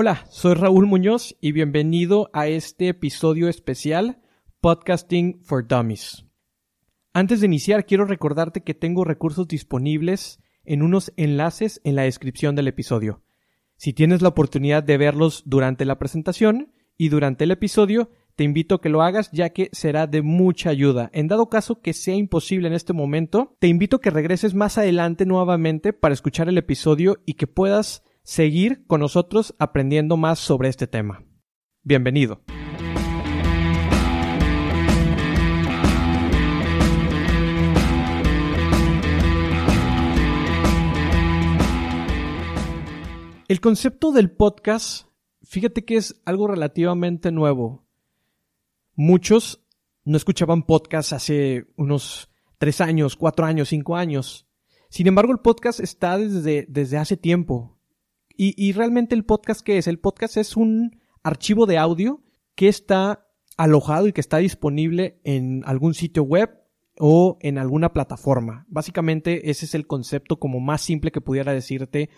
Hola, soy Raúl Muñoz y bienvenido a este episodio especial Podcasting for Dummies. Antes de iniciar, quiero recordarte que tengo recursos disponibles en unos enlaces en la descripción del episodio. Si tienes la oportunidad de verlos durante la presentación y durante el episodio, te invito a que lo hagas ya que será de mucha ayuda. En dado caso que sea imposible en este momento, te invito a que regreses más adelante nuevamente para escuchar el episodio y que puedas seguir con nosotros aprendiendo más sobre este tema. Bienvenido. El concepto del podcast, fíjate que es algo relativamente nuevo muchos no escuchaban podcast hace unos tres años, cuatro años, cinco años. Sin embargo, el podcast está desde, desde hace tiempo. Y, y realmente el podcast, ¿qué es? El podcast es un archivo de audio que está alojado y que está disponible en algún sitio web o en alguna plataforma. Básicamente ese es el concepto como más simple que pudiera decirte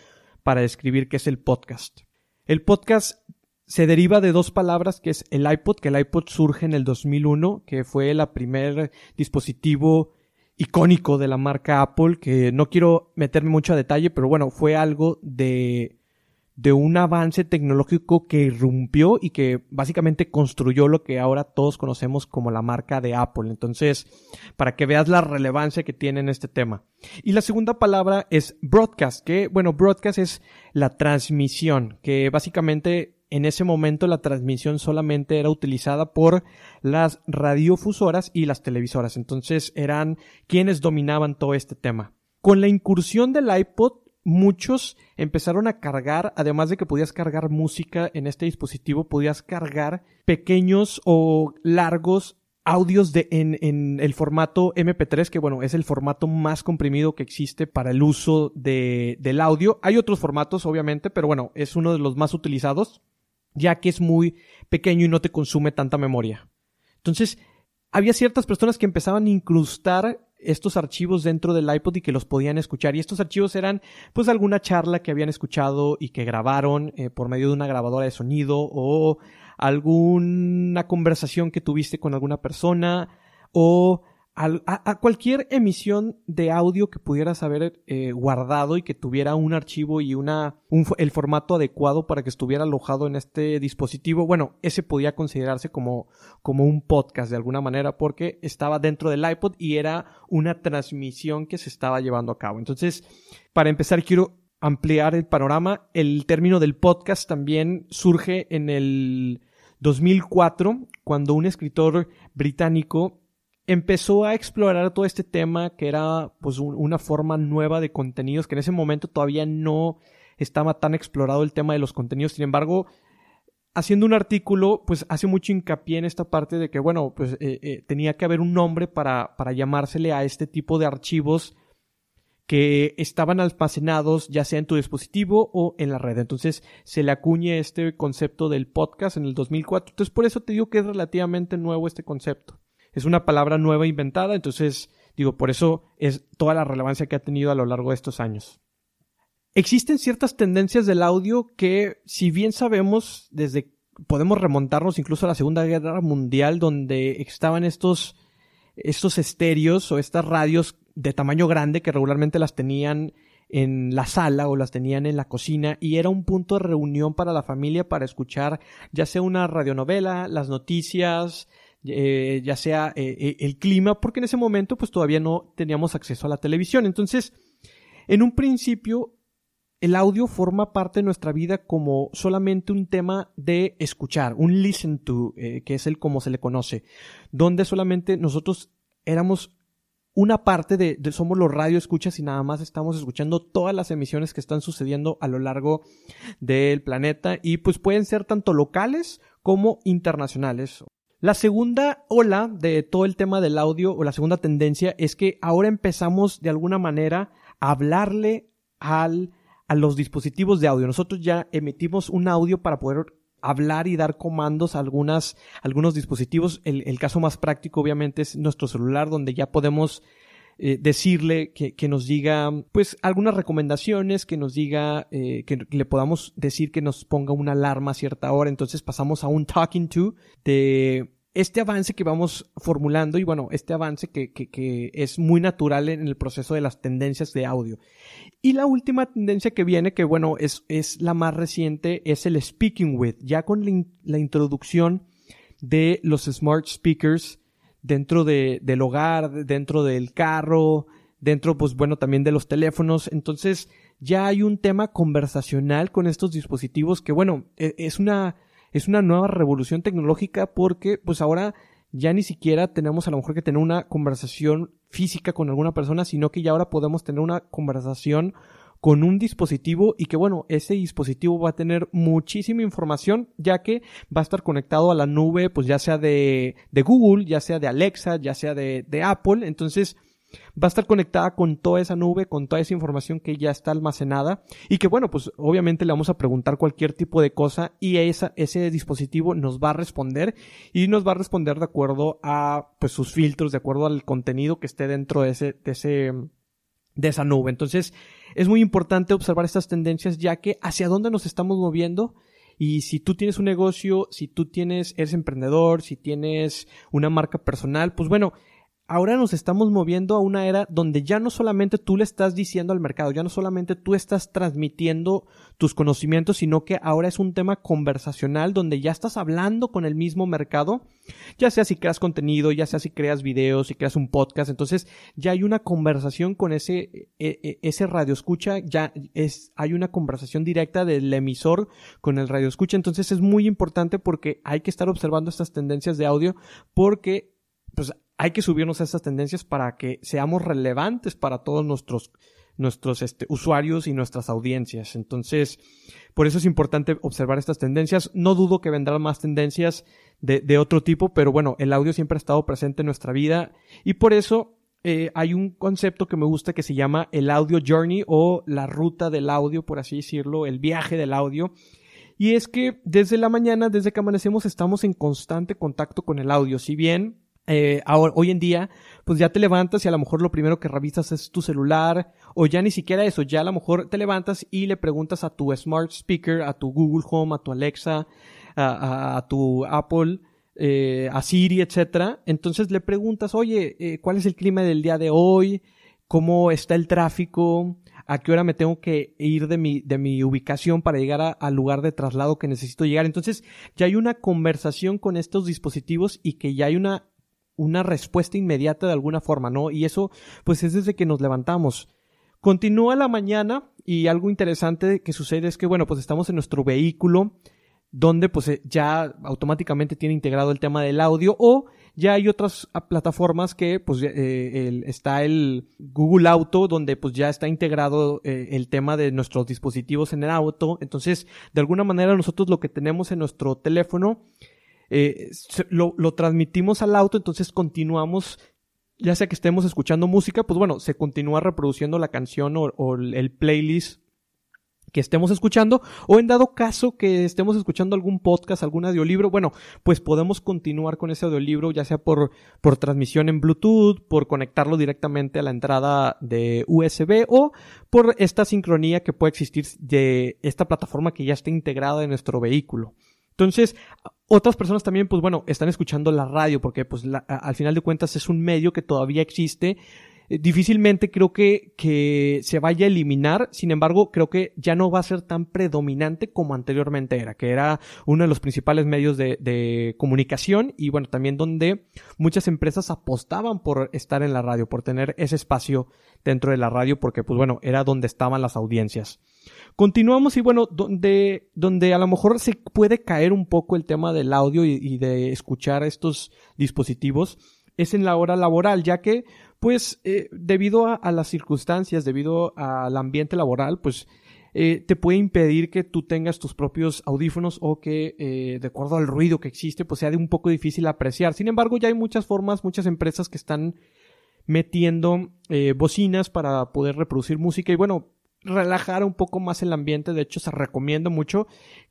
para describir qué es el podcast. El podcast se deriva de dos palabras que es el iPod, que el iPod surge en el 2001, que fue el primer dispositivo icónico de la marca Apple, que no quiero meterme mucho a detalle, pero bueno, fue algo de de un avance tecnológico que irrumpió y que básicamente construyó lo que ahora todos conocemos como la marca de Apple. Entonces, para que veas la relevancia que tiene en este tema. Y la segunda palabra es broadcast, que bueno, broadcast es la transmisión, que básicamente en ese momento la transmisión solamente era utilizada por las radiofusoras y las televisoras. Entonces eran quienes dominaban todo este tema. Con la incursión del iPod, muchos empezaron a cargar, además de que podías cargar música en este dispositivo, podías cargar pequeños o largos audios de, en, en, el formato MP3, que bueno, es el formato más comprimido que existe para el uso de, del audio. Hay otros formatos, obviamente, pero bueno, es uno de los más utilizados ya que es muy pequeño y no te consume tanta memoria. Entonces, había ciertas personas que empezaban a incrustar estos archivos dentro del iPod y que los podían escuchar. Y estos archivos eran pues alguna charla que habían escuchado y que grabaron eh, por medio de una grabadora de sonido o alguna conversación que tuviste con alguna persona o a, cualquier emisión de audio que pudieras haber eh, guardado y que tuviera un archivo y una el formato adecuado para que estuviera alojado en este dispositivo, bueno, ese podía considerarse como, como un podcast de alguna manera porque estaba dentro del iPod y era una transmisión que se estaba llevando a cabo. Entonces, para empezar, quiero ampliar el panorama. El término del podcast también surge en el 2004 cuando un escritor británico empezó a explorar todo este tema que era pues una forma nueva de contenidos que en ese momento todavía no estaba tan explorado el tema de los contenidos. Sin embargo, haciendo un artículo, pues hace mucho hincapié en esta parte de que, bueno, pues eh, eh, tenía que haber un nombre para, para llamársele a este tipo de archivos que estaban almacenados ya sea en tu dispositivo o en la red. Entonces se le acuñe este concepto del podcast en el 2004. Entonces por eso te digo que es relativamente nuevo este concepto es una palabra nueva inventada, entonces digo, por eso es toda la relevancia que ha tenido a lo largo de estos años. Existen ciertas tendencias del audio que, si bien sabemos, desde podemos remontarnos incluso a la Segunda Guerra Mundial, donde estaban estos, estos estéreos o estas radios de tamaño grande que regularmente las tenían en la sala o las tenían en la cocina y era un punto de reunión para la familia para escuchar ya sea una radionovela, las noticias, eh, ya sea eh, eh, el clima, porque en ese momento pues todavía no teníamos acceso a la televisión. Entonces, en un principio, el audio forma parte de nuestra vida como solamente un tema de escuchar, un listen to, que es el como se le conoce, donde solamente nosotros éramos una parte de, somos los radio escuchas y nada más estamos escuchando todas las emisiones que están sucediendo a lo largo del planeta y pues pueden ser tanto locales como internacionales. La segunda ola de todo el tema del audio o la segunda tendencia es que ahora empezamos de alguna manera a hablarle al, a los dispositivos de audio. Nosotros ya emitimos un audio para poder hablar y dar comandos a algunas, algunos dispositivos. El, el caso más práctico obviamente es nuestro celular donde ya podemos eh, decirle que, que, nos diga, pues, algunas recomendaciones, que nos diga, eh, que le podamos decir que nos ponga una alarma a cierta hora. Entonces pasamos a un talking to de este avance que vamos formulando y bueno, este avance que, que, que, es muy natural en el proceso de las tendencias de audio. Y la última tendencia que viene, que bueno, es, es la más reciente, es el speaking with, ya con la, la introducción de los smart speakers dentro de, del hogar, dentro del carro, dentro, pues bueno, también de los teléfonos. Entonces, ya hay un tema conversacional con estos dispositivos que bueno, e, es una es una nueva revolución tecnológica porque pues ahora ya ni siquiera tenemos a lo mejor que tener una conversación física con alguna persona, sino que ya ahora podemos tener una conversación con un dispositivo y que bueno, ese dispositivo va a tener muchísima información ya que va a estar conectado a la nube pues ya sea de, de Google, ya sea de Alexa, ya sea de, de Apple, entonces va a estar conectada con toda esa nube, con toda esa información que ya está almacenada y que bueno, pues obviamente le vamos a preguntar cualquier tipo de cosa y esa, ese dispositivo nos va a responder y nos va a responder de acuerdo a pues sus filtros, de acuerdo al contenido que esté dentro de ese, de ese, de esa nube. Entonces, es muy importante observar estas tendencias ya que hacia dónde nos estamos moviendo. Y si tú tienes un negocio, si tú tienes, eres emprendedor, si tienes una marca personal, pues bueno, ahora nos estamos moviendo a una era donde ya no solamente tú le estás diciendo al mercado, ya no solamente tú estás transmitiendo tus conocimientos, sino que ahora es un tema conversacional donde ya estás hablando con el mismo mercado, ya sea si creas contenido, ya sea si creas videos, si creas un podcast, entonces ya hay una conversación con ese, e, e, ese radio escucha, ya es, hay una conversación directa del emisor con el radio escucha, entonces es muy importante porque hay que estar observando estas tendencias de audio porque pues hay que subirnos a estas tendencias para que seamos relevantes para todos nuestros, nuestros este, usuarios y nuestras audiencias. Entonces, por eso es importante observar estas tendencias. No dudo que vendrán más tendencias de, de otro tipo, pero bueno, el audio siempre ha estado presente en nuestra vida y por eso eh, hay un concepto que me gusta que se llama el audio journey o la ruta del audio, por así decirlo, el viaje del audio. Y es que desde la mañana, desde que amanecemos, estamos en constante contacto con el audio. Si bien eh, ahora, hoy en día, pues ya te levantas y a lo mejor lo primero que revisas es tu celular, o ya ni siquiera eso, ya a lo mejor te levantas y le preguntas a tu smart speaker, a tu Google Home, a tu Alexa, a, tu Apple, eh, a Siri, etcétera. Entonces le preguntas, oye, eh, ¿cuál es el clima del día de hoy? ¿Cómo está el tráfico? ¿A qué hora me tengo que ir de mi, de mi ubicación para llegar al lugar de traslado que necesito llegar? Entonces ya hay una conversación con estos dispositivos y que ya hay una una respuesta inmediata de alguna forma, ¿no? Y eso, pues es desde que nos levantamos. Continúa la mañana y algo interesante que sucede es que, bueno, pues estamos en nuestro vehículo donde pues eh, ya automáticamente tiene integrado el tema del audio o ya hay otras ah, plataformas que pues eh, está el Google Auto donde pues ya está integrado eh, el tema de nuestros dispositivos en el auto entonces de alguna manera nosotros lo que tenemos en nuestro teléfono eh, lo, lo transmitimos al auto, entonces continuamos ya sea que estemos escuchando música, pues bueno, se continúa reproduciendo la canción o, el playlist que estemos escuchando, o en dado caso que estemos escuchando algún podcast, algún audiolibro, bueno, pues podemos continuar con ese audiolibro, ya sea por, por transmisión en Bluetooth, por conectarlo directamente a la entrada de USB o por esta sincronía que puede existir de esta plataforma que ya está integrada en nuestro vehículo. Entonces, otras personas también, pues bueno, están escuchando la radio porque pues al final de cuentas es un medio que todavía existe. Eh, difícilmente creo que, que se vaya a eliminar, sin embargo, creo que ya no va a ser tan predominante como anteriormente era, que era uno de los principales medios de, de comunicación y bueno, también donde muchas empresas apostaban por estar en la radio, por tener ese espacio dentro de la radio, porque pues bueno, era donde estaban las audiencias. Continuamos y bueno, donde, donde a lo mejor se puede caer un poco el tema del audio y, de escuchar estos dispositivos es en la hora laboral, ya que pues eh, debido a, las circunstancias, debido al ambiente laboral, pues eh, te puede impedir que tú tengas tus propios audífonos o que eh, de acuerdo al ruido que existe pues sea de un poco difícil apreciar. Sin embargo, ya hay muchas formas, muchas empresas que están metiendo bocinas para poder reproducir música y bueno, relajar un poco más el ambiente. De hecho, se recomienda mucho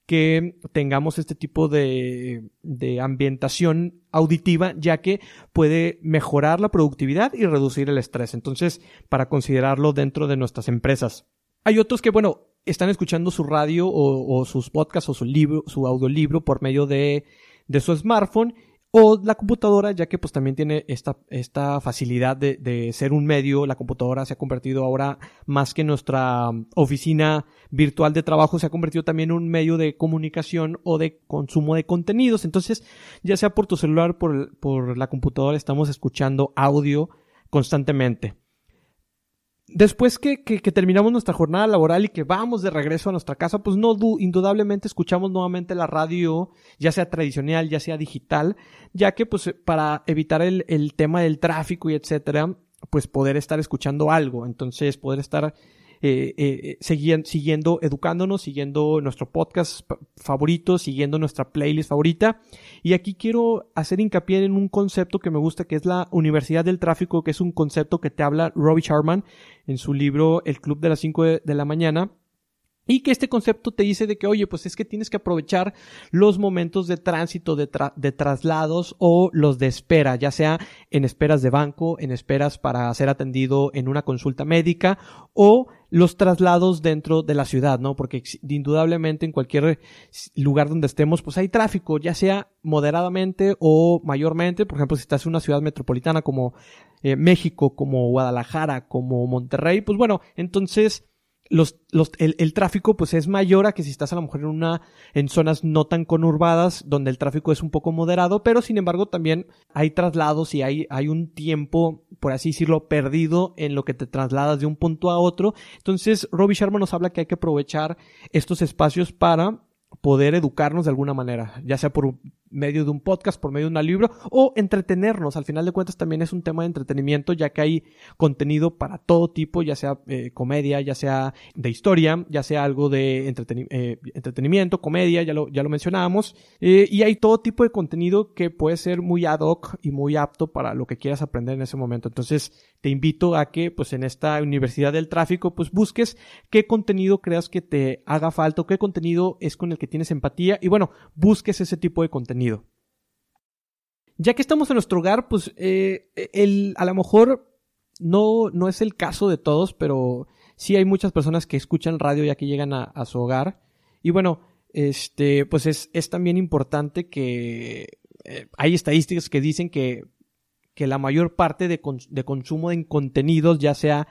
que tengamos este tipo de, de ambientación auditiva, ya que puede mejorar la productividad y reducir el estrés. Entonces, para considerarlo dentro de nuestras empresas. Hay otros que, bueno, están escuchando su radio o, sus podcasts o su libro, su audiolibro por medio de, de su smartphone o la computadora, ya que pues también tiene esta, esta facilidad de, de, ser un medio. La computadora se ha convertido ahora más que nuestra oficina virtual de trabajo, se ha convertido también en un medio de comunicación o de consumo de contenidos. Entonces, ya sea por tu celular, por, por la computadora, estamos escuchando audio constantemente. Después que, terminamos nuestra jornada laboral y que vamos de regreso a nuestra casa, pues no, indudablemente escuchamos nuevamente la radio, ya sea tradicional, ya sea digital, ya que pues para evitar el, el tema del tráfico y etcétera, pues poder estar escuchando algo, entonces poder estar eh, eh, siguiendo, educándonos, siguiendo nuestro podcast favorito, siguiendo nuestra playlist favorita. Y aquí quiero hacer hincapié en un concepto que me gusta, que es la Universidad del Tráfico, que es un concepto que te habla Robbie Sharman en su libro El Club de las 5 de la mañana y que este concepto te dice de que, oye, pues es que tienes que aprovechar los momentos de tránsito, de, traslados o los de espera, ya sea en esperas de banco, en esperas para ser atendido en una consulta médica o los traslados dentro de la ciudad, ¿no? Porque indudablemente en cualquier lugar donde estemos, pues hay tráfico, ya sea moderadamente o mayormente. Por ejemplo, si estás en una ciudad metropolitana como eh, México, como Guadalajara, como Monterrey, pues bueno, entonces los, los, el, el, tráfico pues es mayor a que si estás a lo mejor en una, en zonas no tan conurbadas, donde el tráfico es un poco moderado, pero sin embargo también hay traslados y hay, hay un tiempo, por así decirlo, perdido en lo que te trasladas de un punto a otro. Entonces, Robbie Sharma nos habla que hay que aprovechar estos espacios para poder educarnos de alguna manera, ya sea por medio de un podcast, por medio de un libro o entretenernos. Al final de cuentas también es un tema de entretenimiento ya que hay contenido para todo tipo, ya sea eh, comedia, ya sea de historia, ya sea algo de eh, entretenimiento, comedia, ya lo, ya lo mencionábamos. Eh, y hay todo tipo de contenido que puede ser muy ad hoc y muy apto para lo que quieras aprender en ese momento. Entonces te invito a que pues en esta universidad del tráfico pues busques qué contenido creas que te haga falta qué contenido es con el que tienes empatía y bueno, busques ese tipo de contenido ya que estamos en nuestro hogar, pues eh, el, a lo mejor no, no es el caso de todos, pero sí hay muchas personas que escuchan radio ya que llegan a, su hogar. Y bueno, este, pues es, es también importante que eh, hay estadísticas que dicen que, que la mayor parte de, de consumo de contenidos, ya sea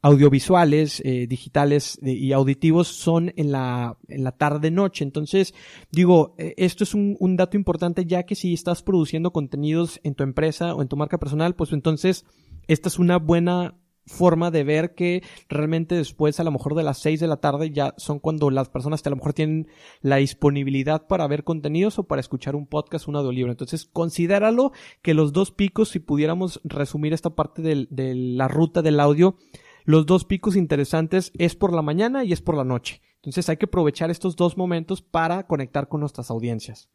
audiovisuales, eh, digitales eh, y auditivos son en la, en la tarde-noche. Entonces, digo, eh, esto es un, dato importante ya que si estás produciendo contenidos en tu empresa o en tu marca personal, pues entonces esta es una buena forma de ver que realmente después a lo mejor de las 6 de la tarde ya son cuando las personas a lo mejor tienen la disponibilidad para ver contenidos o para escuchar un podcast, un audiolibro. Entonces, considéralo que los dos picos, si pudiéramos resumir esta parte de la ruta del audio, los dos picos interesantes es por la mañana y es por la noche. Entonces hay que aprovechar estos dos momentos para conectar con nuestras audiencias.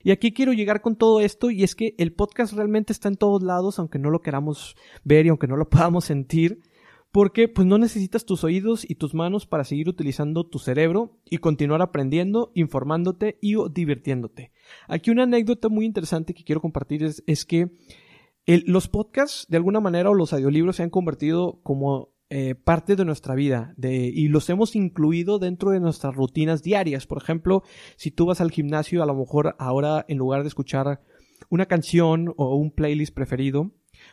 Y aquí quiero llegar con todo esto y es que el podcast realmente está en todos lados, aunque no lo queramos ver y aunque no lo podamos sentir, porque pues no necesitas tus oídos y tus manos para seguir utilizando tu cerebro y continuar aprendiendo, informándote y divirtiéndote. Aquí una anécdota muy interesante que quiero compartir es, es que los podcasts, de alguna manera, o los audiolibros se han convertido como eh, parte de nuestra vida de, y los hemos incluido dentro de nuestras rutinas diarias. Por ejemplo, si tú vas al gimnasio, a lo mejor ahora en lugar de escuchar una canción o un playlist preferido,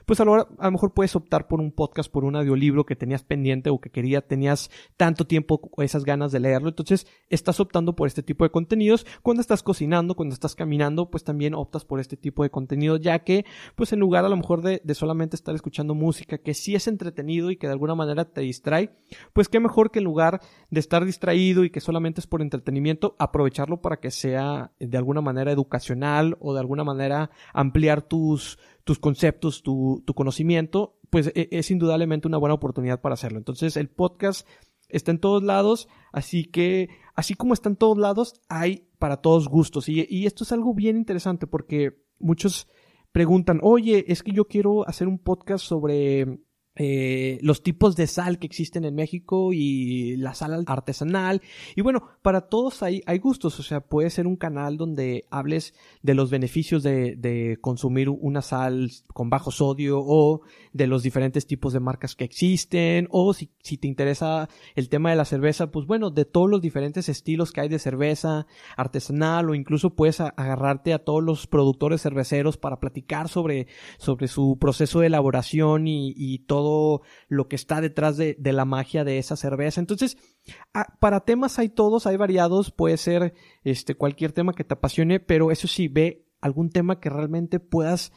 pues a lo, a lo mejor puedes optar por un podcast, por un audiolibro que tenías pendiente o que quería, tenías tanto tiempo esas ganas de leerlo. Entonces, estás optando por este tipo de contenidos. Cuando estás cocinando, cuando estás caminando, pues también optas por este tipo de contenido, ya que, pues en lugar a lo mejor de, de solamente estar escuchando música, que sí es entretenido y que de alguna manera te distrae, pues qué mejor que en lugar de estar distraído y que solamente es por entretenimiento, aprovecharlo para que sea de alguna manera educacional o de alguna manera ampliar tus, tus conceptos, tu, tu conocimiento, pues e, es indudablemente una buena oportunidad para hacerlo. Entonces el podcast está en todos lados, así que así como está en todos lados, hay para todos gustos. Y, y esto es algo bien interesante porque muchos preguntan, oye, es que yo quiero hacer un podcast sobre eh, los tipos de sal que existen en México y la sal artesanal. Y bueno, para todos hay, gustos, o sea, puede ser un canal donde hables de los beneficios de, de consumir una sal con bajo sodio o de los diferentes tipos de marcas que existen o si, si te interesa el tema de la cerveza, pues bueno, de todos los diferentes estilos que hay de cerveza artesanal o incluso puedes agarrarte a todos los productores cerveceros para platicar sobre, sobre su proceso de elaboración y, y todo lo que está detrás de, la magia de esa cerveza. Entonces, ah, para temas hay todos, hay variados, puede ser este, cualquier tema que te apasione, pero eso sí, ve algún tema que realmente puedas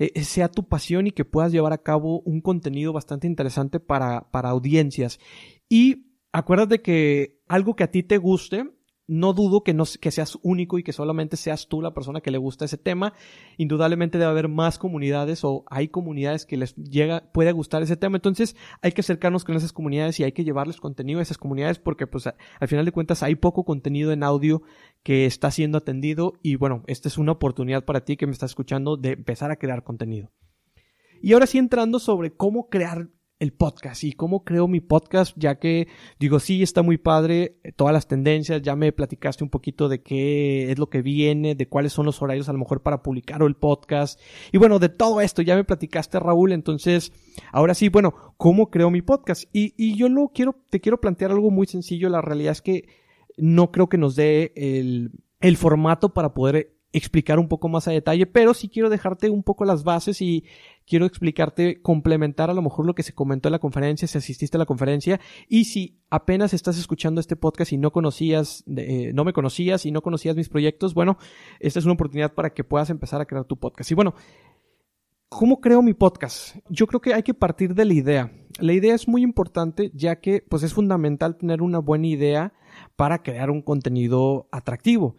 eh, eh, sea tu pasión y que puedas llevar a cabo un contenido bastante interesante para, para audiencias. Y acuérdate que algo que a ti te guste, no dudo que, no, seas único y que solamente seas tú la persona que le gusta ese tema. Indudablemente debe haber más comunidades o hay comunidades que les llega, puede gustar ese tema. Entonces hay que acercarnos con esas comunidades y hay que llevarles contenido a esas comunidades porque pues al final de cuentas hay poco contenido en audio que está siendo atendido y bueno, esta es una oportunidad para ti que me estás escuchando de empezar a crear contenido. Y ahora sí entrando sobre cómo crear el podcast y cómo creo mi podcast, ya que digo, sí, está muy padre, eh, todas las tendencias, ya me platicaste un poquito de qué es lo que viene, de cuáles son los horarios a lo mejor para publicar el podcast. Y bueno, de todo esto ya me platicaste, Raúl, entonces, ahora sí, bueno, ¿cómo creo mi podcast? Y, y yo lo quiero, te quiero plantear algo muy sencillo, la realidad es que no creo que nos dé el, el formato para poder explicar un poco más a detalle, pero sí quiero dejarte un poco las bases y quiero explicarte, complementar a lo mejor lo que se comentó en la conferencia, si asististe a la conferencia, y si apenas estás escuchando este podcast y no conocías, eh, no me conocías y no conocías mis proyectos, bueno, esta es una oportunidad para que puedas empezar a crear tu podcast. Y bueno, ¿cómo creo mi podcast? Yo creo que hay que partir de la idea. La idea es muy importante ya que pues es fundamental tener una buena idea para crear un contenido atractivo.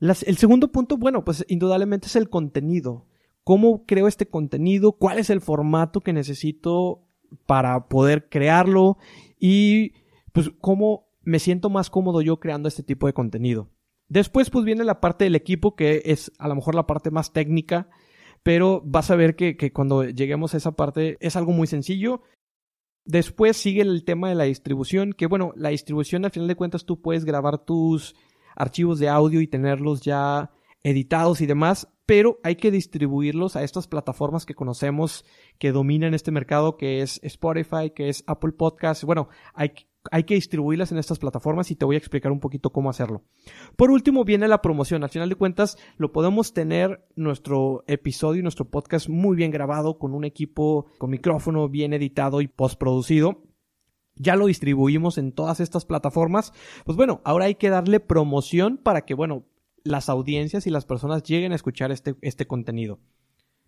El segundo punto, bueno, pues indudablemente es el contenido cómo creo este contenido, cuál es el formato que necesito para poder crearlo y pues cómo me siento más cómodo yo creando este tipo de contenido. Después pues viene la parte del equipo que es a lo mejor la parte más técnica, pero vas a ver que, que cuando lleguemos a esa parte es algo muy sencillo. Después sigue el tema de la distribución, que bueno, la distribución al final de cuentas tú puedes grabar tus archivos de audio y tenerlos ya editados y demás, pero hay que distribuirlos a estas plataformas que conocemos que dominan este mercado, que es Spotify, que es Apple Podcasts. Bueno, hay, hay que distribuirlas en estas plataformas y te voy a explicar un poquito cómo hacerlo. Por último viene la promoción. Al final de cuentas, lo podemos tener nuestro episodio y nuestro podcast muy bien grabado con un equipo con micrófono bien editado y postproducido ya lo distribuimos en todas estas plataformas, pues bueno, ahora hay que darle promoción para que, bueno, las audiencias y las personas lleguen a escuchar este, este contenido.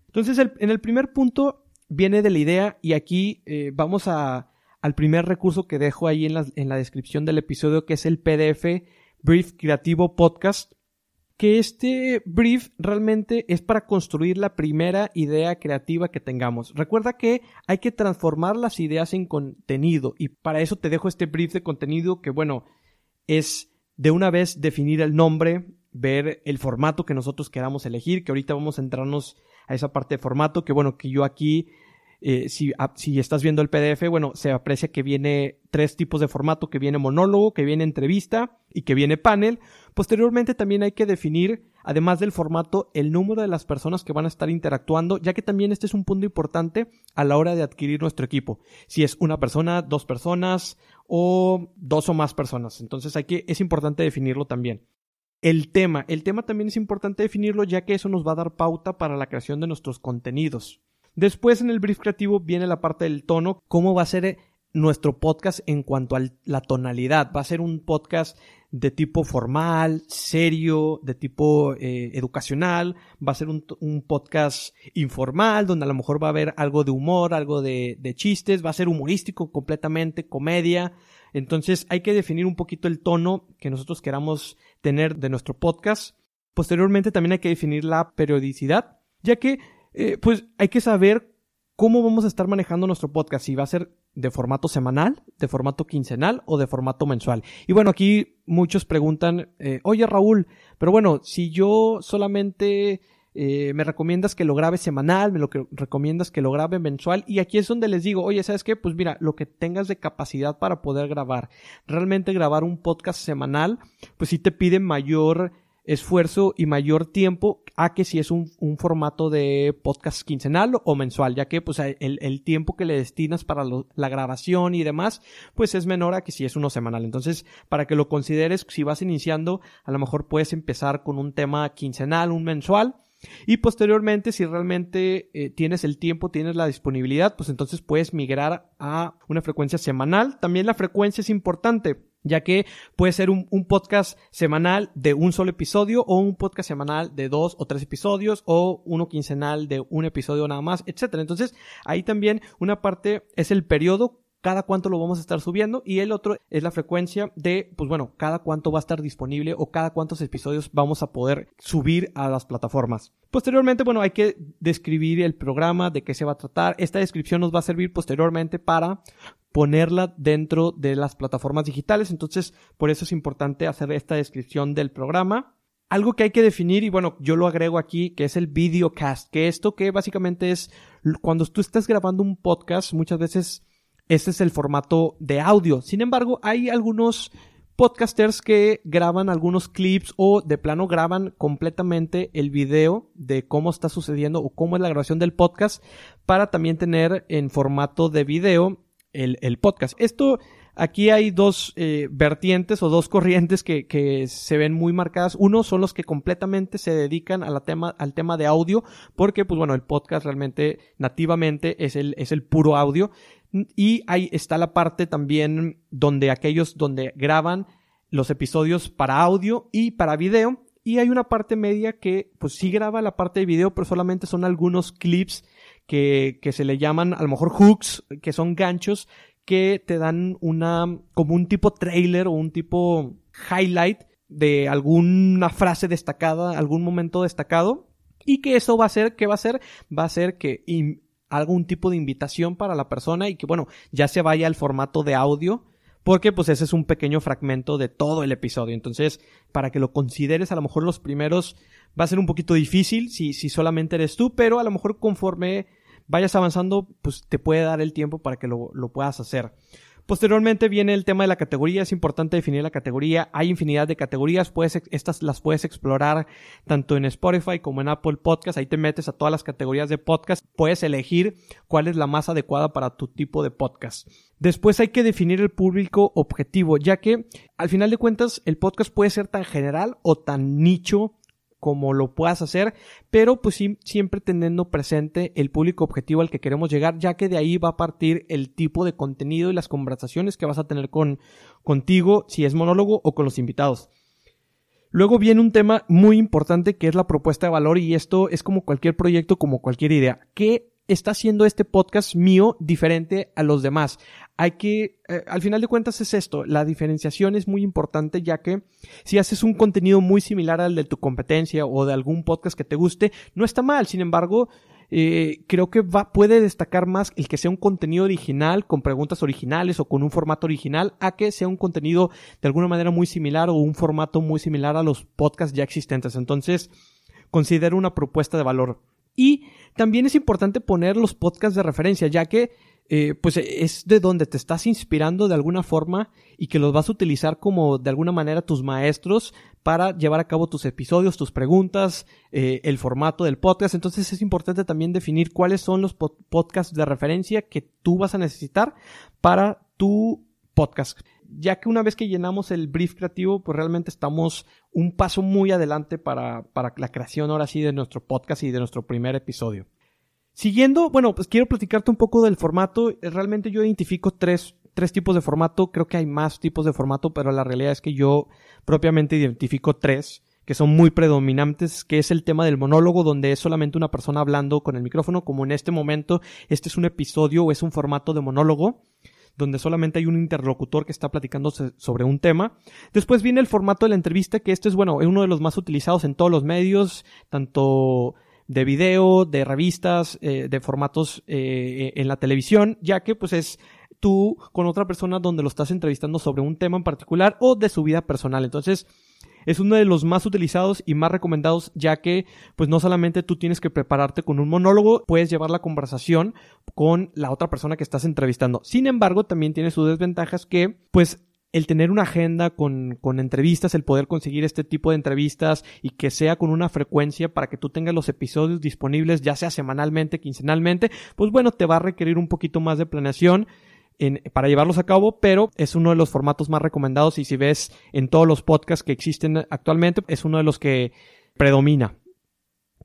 Entonces, en el primer punto viene de la idea y aquí eh, vamos a, al primer recurso que dejo ahí en la, en la descripción del episodio, que es el PDF Brief Creativo Podcast, que este brief realmente es para construir la primera idea creativa que tengamos. Recuerda que hay que transformar las ideas en contenido y para eso te dejo este brief de contenido que bueno, es de una vez definir el nombre, ver el formato que nosotros queramos elegir, que ahorita vamos a entrarnos a esa parte de formato, que bueno, que yo aquí, eh, si, ah, si estás viendo el PDF, bueno, se aprecia que viene tres tipos de formato, que viene monólogo, que viene entrevista y que viene panel. Posteriormente también hay que definir, además del formato, el número de las personas que van a estar interactuando, ya que también este es un punto importante a la hora de adquirir nuestro equipo. Si es una persona, dos personas o dos o más personas. Entonces hay que, es importante definirlo también. El tema. El tema también es importante definirlo ya que eso nos va a dar pauta para la creación de nuestros contenidos. Después en el brief creativo viene la parte del tono, cómo va a ser nuestro podcast en cuanto a la tonalidad. Va a ser un podcast de tipo formal, serio, de tipo eh, educacional, va a ser un, podcast informal, donde a lo mejor va a haber algo de humor, algo de, chistes, va a ser humorístico completamente, comedia, entonces hay que definir un poquito el tono que nosotros queramos tener de nuestro podcast. Posteriormente también hay que definir la periodicidad, ya que eh, pues hay que saber cómo vamos a estar manejando nuestro podcast, si va a ser de formato semanal, de formato quincenal o de formato mensual. Y bueno, aquí muchos preguntan, eh, oye Raúl, pero bueno, si yo solamente eh, me recomiendas que lo grabe semanal, me lo que recomiendas que lo grabe mensual y aquí es donde les digo, oye, ¿sabes qué? Pues mira, lo que tengas de capacidad para poder grabar. Realmente grabar un podcast semanal, pues sí te pide mayor esfuerzo y mayor tiempo a que si es un, formato de podcast quincenal o mensual, ya que pues el, tiempo que le destinas para la grabación y demás, pues es menor a que si es uno semanal. Entonces, para que lo consideres, si vas iniciando, a lo mejor puedes empezar con un tema quincenal, un mensual, y posteriormente, si realmente eh, tienes el tiempo, tienes la disponibilidad, pues entonces puedes migrar a una frecuencia semanal. También la frecuencia es importante ya que puede ser un, podcast semanal de un solo episodio o un podcast semanal de dos o tres episodios o uno quincenal de un episodio nada más, etcétera. Entonces, ahí también una parte es el periodo cada cuánto lo vamos a estar subiendo y el otro es la frecuencia de, pues bueno, cada cuánto va a estar disponible o cada cuántos episodios vamos a poder subir a las plataformas. Posteriormente, bueno, hay que describir el programa, de qué se va a tratar. Esta descripción nos va a servir posteriormente para ponerla dentro de las plataformas digitales. Entonces, por eso es importante hacer esta descripción del programa. Algo que hay que definir, y bueno, yo lo agrego aquí, que es el videocast, que esto que básicamente es cuando tú estás grabando un podcast, muchas veces ese es el formato de audio. Sin embargo, hay algunos podcasters que graban algunos clips o de plano graban completamente el video de cómo está sucediendo o cómo es la grabación del podcast para también tener en formato de video el, podcast. Esto, aquí hay dos eh, vertientes o dos corrientes que, que, se ven muy marcadas. Uno son los que completamente se dedican tema, al tema de audio, porque, pues bueno, el podcast realmente nativamente es el, es el puro audio. Y ahí está la parte también donde aquellos donde graban los episodios para audio y para video. Y hay una parte media que pues sí graba la parte de video, pero solamente son algunos clips que, que se le llaman a lo mejor hooks, que son ganchos que te dan una, como un tipo trailer o un tipo highlight de alguna frase destacada, algún momento destacado. Y que eso va a ser, ¿qué va a ser? Va a ser que un tipo de invitación para la persona y que, bueno, ya se vaya al formato de audio. Porque pues ese es un pequeño fragmento de todo el episodio. Entonces, para que lo consideres, a lo mejor los primeros va a ser un poquito difícil si, si solamente eres tú, pero a lo mejor conforme vayas avanzando, pues te puede dar el tiempo para que lo, lo puedas hacer. Posteriormente viene el tema de la categoría, es importante definir la categoría, hay infinidad de categorías, puedes, estas las puedes explorar tanto en Spotify como en Apple Podcast, ahí te metes a todas las categorías de podcast, puedes elegir cuál es la más adecuada para tu tipo de podcast. Después hay que definir el público objetivo, ya que al final de cuentas el podcast puede ser tan general o tan nicho como lo puedas hacer, pero pues sí, siempre teniendo presente el público objetivo al que queremos llegar, ya que de ahí va a partir el tipo de contenido y las conversaciones que vas a tener con contigo, si es monólogo o con los invitados. Luego viene un tema muy importante que es la propuesta de valor y esto es como cualquier proyecto, como cualquier idea. ¿Qué está haciendo este podcast mío diferente a los demás. Hay que, eh, al final de cuentas es esto, la diferenciación es muy importante ya que si haces un contenido muy similar al de tu competencia o de algún podcast que te guste, no está mal, sin embargo, eh, creo que va, puede destacar más el que sea un contenido original, con preguntas originales o con un formato original, a que sea un contenido de alguna manera muy similar o un formato muy similar a los podcasts ya existentes. Entonces, considero una propuesta de valor. Y también es importante poner los podcasts de referencia, ya que eh, pues es de donde te estás inspirando de alguna forma y que los vas a utilizar como de alguna manera tus maestros para llevar a cabo tus episodios, tus preguntas, eh, el formato del podcast. Entonces es importante también definir cuáles son los podcasts de referencia que tú vas a necesitar para tu podcast ya que una vez que llenamos el brief creativo, pues realmente estamos un paso muy adelante para, para la creación ahora sí de nuestro podcast y de nuestro primer episodio. Siguiendo, bueno, pues quiero platicarte un poco del formato. Realmente yo identifico tres, tres tipos de formato. Creo que hay más tipos de formato, pero la realidad es que yo propiamente identifico tres que son muy predominantes, que es el tema del monólogo, donde es solamente una persona hablando con el micrófono, como en este momento este es un episodio o es un formato de monólogo donde solamente hay un interlocutor que está platicando sobre un tema. Después viene el formato de la entrevista, que este es, bueno, uno de los más utilizados en todos los medios, tanto de video, de revistas, eh, de formatos eh, en la televisión, ya que pues es tú con otra persona donde lo estás entrevistando sobre un tema en particular o de su vida personal. Entonces, es uno de los más utilizados y más recomendados ya que pues no solamente tú tienes que prepararte con un monólogo, puedes llevar la conversación con la otra persona que estás entrevistando. Sin embargo, también tiene sus desventajas que pues el tener una agenda con, con, entrevistas, el poder conseguir este tipo de entrevistas y que sea con una frecuencia para que tú tengas los episodios disponibles, ya sea semanalmente, quincenalmente, pues bueno, te va a requerir un poquito más de planeación. En, para llevarlos a cabo, pero es uno de los formatos más recomendados y si ves en todos los podcasts que existen actualmente, es uno de los que predomina.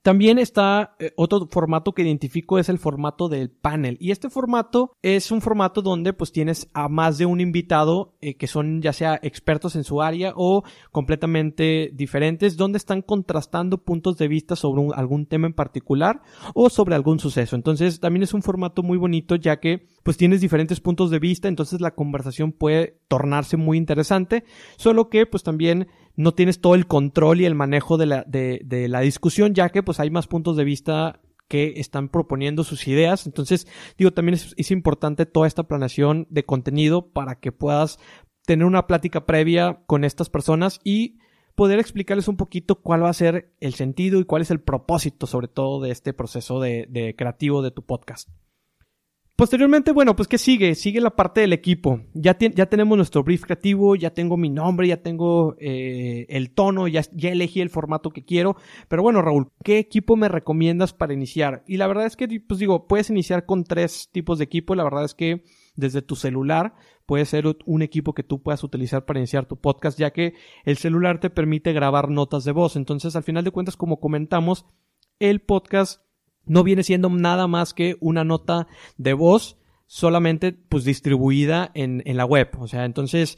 También está eh, otro formato que identifico es el formato del panel. Y este formato es un formato donde pues tienes a más de un invitado eh, que son ya sea expertos en su área o completamente diferentes, donde están contrastando puntos de vista sobre algún tema en particular o sobre algún suceso. Entonces también es un formato muy bonito ya que pues tienes diferentes puntos de vista, entonces la conversación puede tornarse muy interesante, solo que pues también no tienes todo el control y el manejo de la, de, de la discusión, ya que pues hay más puntos de vista que están proponiendo sus ideas. Entonces, digo, también es, es, importante toda esta planeación de contenido para que puedas tener una plática previa con estas personas y poder explicarles un poquito cuál va a ser el sentido y cuál es el propósito, sobre todo, de este proceso de, de creativo de tu podcast. Posteriormente, bueno, pues ¿qué sigue? Sigue la parte del equipo. Ya, ya tenemos nuestro brief creativo, ya tengo mi nombre, ya tengo eh, el tono, ya, ya elegí el formato que quiero. Pero bueno, Raúl, ¿qué equipo me recomiendas para iniciar? Y la verdad es que, pues digo, puedes iniciar con tres tipos de equipo. La verdad es que desde tu celular puede ser un equipo que tú puedas utilizar para iniciar tu podcast, ya que el celular te permite grabar notas de voz. Entonces, al final de cuentas, como comentamos, el podcast no viene siendo nada más que una nota de voz solamente pues distribuida en, en la web. O sea, entonces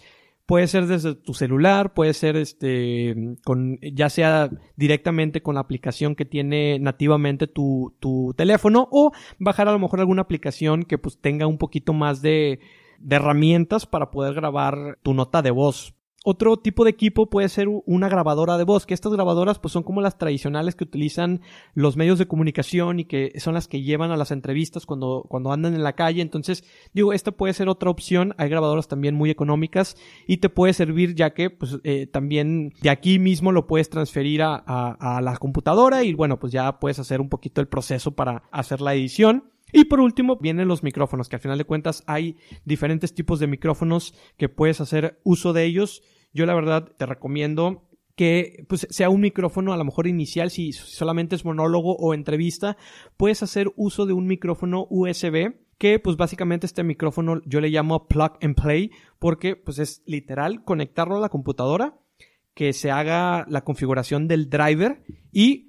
puede ser desde tu celular, puede ser este con ya sea directamente con la aplicación que tiene nativamente tu, tu teléfono o bajar a lo mejor alguna aplicación que pues tenga un poquito más de, de herramientas para poder grabar tu nota de voz otro tipo de equipo puede ser una grabadora de voz, que estas grabadoras pues son como las tradicionales que utilizan los medios de comunicación y que son las que llevan a las entrevistas cuando, cuando andan en la calle. Entonces, digo, esta puede ser otra opción. Hay grabadoras también muy económicas y te puede servir ya que pues eh, también de aquí mismo lo puedes transferir a, a, a la computadora y bueno, pues ya puedes hacer un poquito el proceso para hacer la edición. Y por último vienen los micrófonos, que al final de cuentas hay diferentes tipos de micrófonos que puedes hacer uso de ellos. Yo la verdad te recomiendo que pues, sea un micrófono a lo mejor inicial si solamente es monólogo o entrevista, puedes hacer uso de un micrófono USB que pues básicamente este micrófono yo le llamo plug and play porque pues es literal conectarlo a la computadora, que se haga la configuración del driver y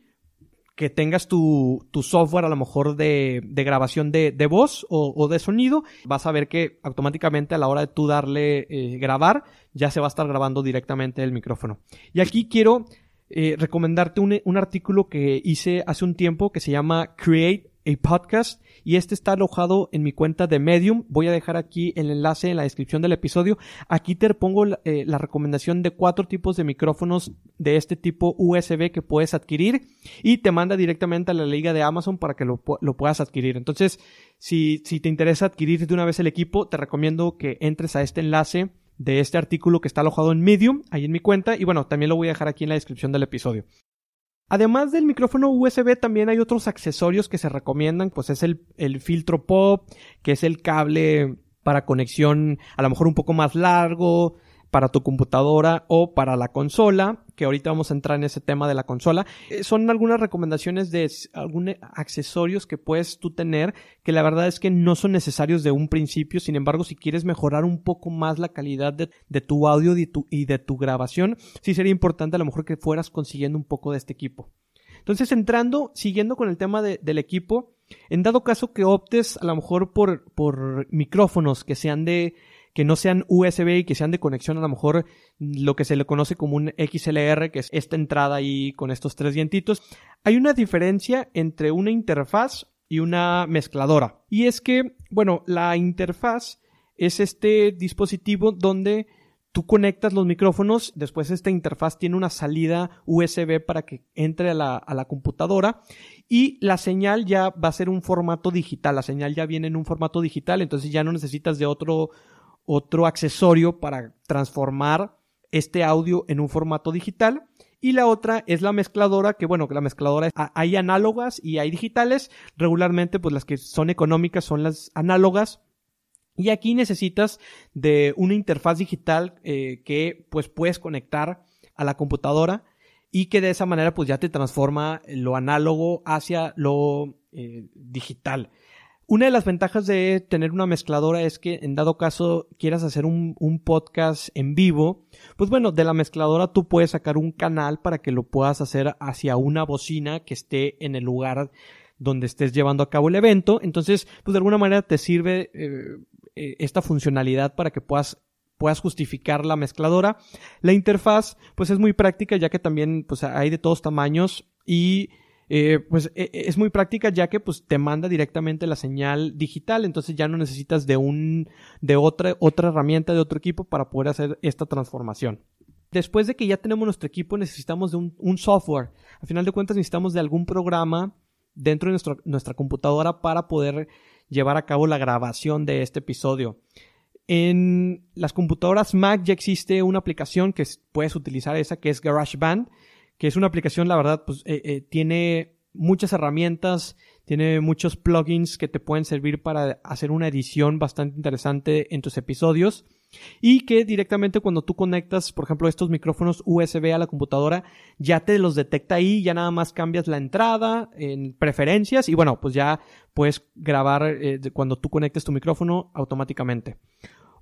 que tengas tu, tu, software a lo mejor de, grabación de, voz o, o, de sonido, vas a ver que automáticamente a la hora de tú darle eh, grabar, ya se va a estar grabando directamente el micrófono. Y aquí quiero eh, recomendarte un, un artículo que hice hace un tiempo que se llama Create podcast y este está alojado en mi cuenta de Medium. Voy a dejar aquí el enlace en la descripción del episodio. Aquí te pongo la, eh, recomendación de cuatro tipos de micrófonos de este tipo USB que puedes adquirir y te manda directamente a la liga de Amazon para que lo, lo puedas adquirir. Entonces, si, si te interesa adquirir de una vez el equipo, te recomiendo que entres a este enlace de este artículo que está alojado en Medium, ahí en mi cuenta, y bueno, también lo voy a dejar aquí en la descripción del episodio. Además del micrófono USB también hay otros accesorios que se recomiendan, pues es el, el filtro pop, que es el cable para conexión a lo mejor un poco más largo, para tu computadora o para la consola, que ahorita vamos a entrar en ese tema de la consola. Eh, son algunas recomendaciones de algunos accesorios que puedes tú tener, que la verdad es que no son necesarios de un principio, sin embargo, si quieres mejorar un poco más la calidad de, tu audio y, de tu grabación, sí sería importante a lo mejor que fueras consiguiendo un poco de este equipo. Entonces, entrando, siguiendo con el tema de, del equipo, en dado caso que optes a lo mejor por, por micrófonos que sean de que no sean USB y que sean de conexión a lo mejor lo que se le conoce como un XLR, que es esta entrada ahí con estos tres dientitos. Hay una diferencia entre una interfaz y una mezcladora. Y es que, bueno, la interfaz es este dispositivo donde Tú conectas los micrófonos, después esta interfaz tiene una salida USB para que entre a la, a la computadora y la señal ya va a ser un formato digital, la señal ya viene en un formato digital, entonces ya no necesitas de otro, otro accesorio para transformar este audio en un formato digital. Y la otra es la mezcladora, que bueno, que la mezcladora hay análogas y hay digitales. Regularmente, pues las que son económicas son las análogas. Y aquí necesitas de una interfaz digital eh, que pues puedes conectar a la computadora y que de esa manera pues ya te transforma lo análogo hacia lo eh, digital. Una de las ventajas de tener una mezcladora es que en dado caso quieras hacer un, podcast en vivo, pues bueno, de la mezcladora tú puedes sacar un canal para que lo puedas hacer hacia una bocina que esté en el lugar donde estés llevando a cabo el evento. Entonces, pues de alguna manera te sirve eh, eh esta funcionalidad para que puedas puedas justificar la mezcladora. La interfaz, pues es muy práctica ya que también pues hay de todos tamaños y eh, pues e, e, es muy práctica ya que pues te manda directamente la señal digital, entonces ya no necesitas de un, de otra, otra herramienta de otro equipo para poder hacer esta transformación. Después de que ya tenemos nuestro equipo, necesitamos de un, un software. Al final de cuentas, necesitamos de algún programa dentro de nuestro, nuestra computadora para poder llevar a cabo la grabación de este episodio. En las computadoras Mac ya existe una aplicación que puedes utilizar esa que es GarageBand que es una aplicación, la verdad, pues eh, eh, tiene muchas herramientas, tiene muchos plugins que te pueden servir para hacer una edición bastante interesante en tus episodios y que directamente cuando tú conectas, por ejemplo, estos micrófonos USB a la computadora, ya te los detecta ahí, ya nada más cambias la entrada en preferencias y bueno, pues ya puedes grabar eh, cuando tú conectes tu micrófono automáticamente.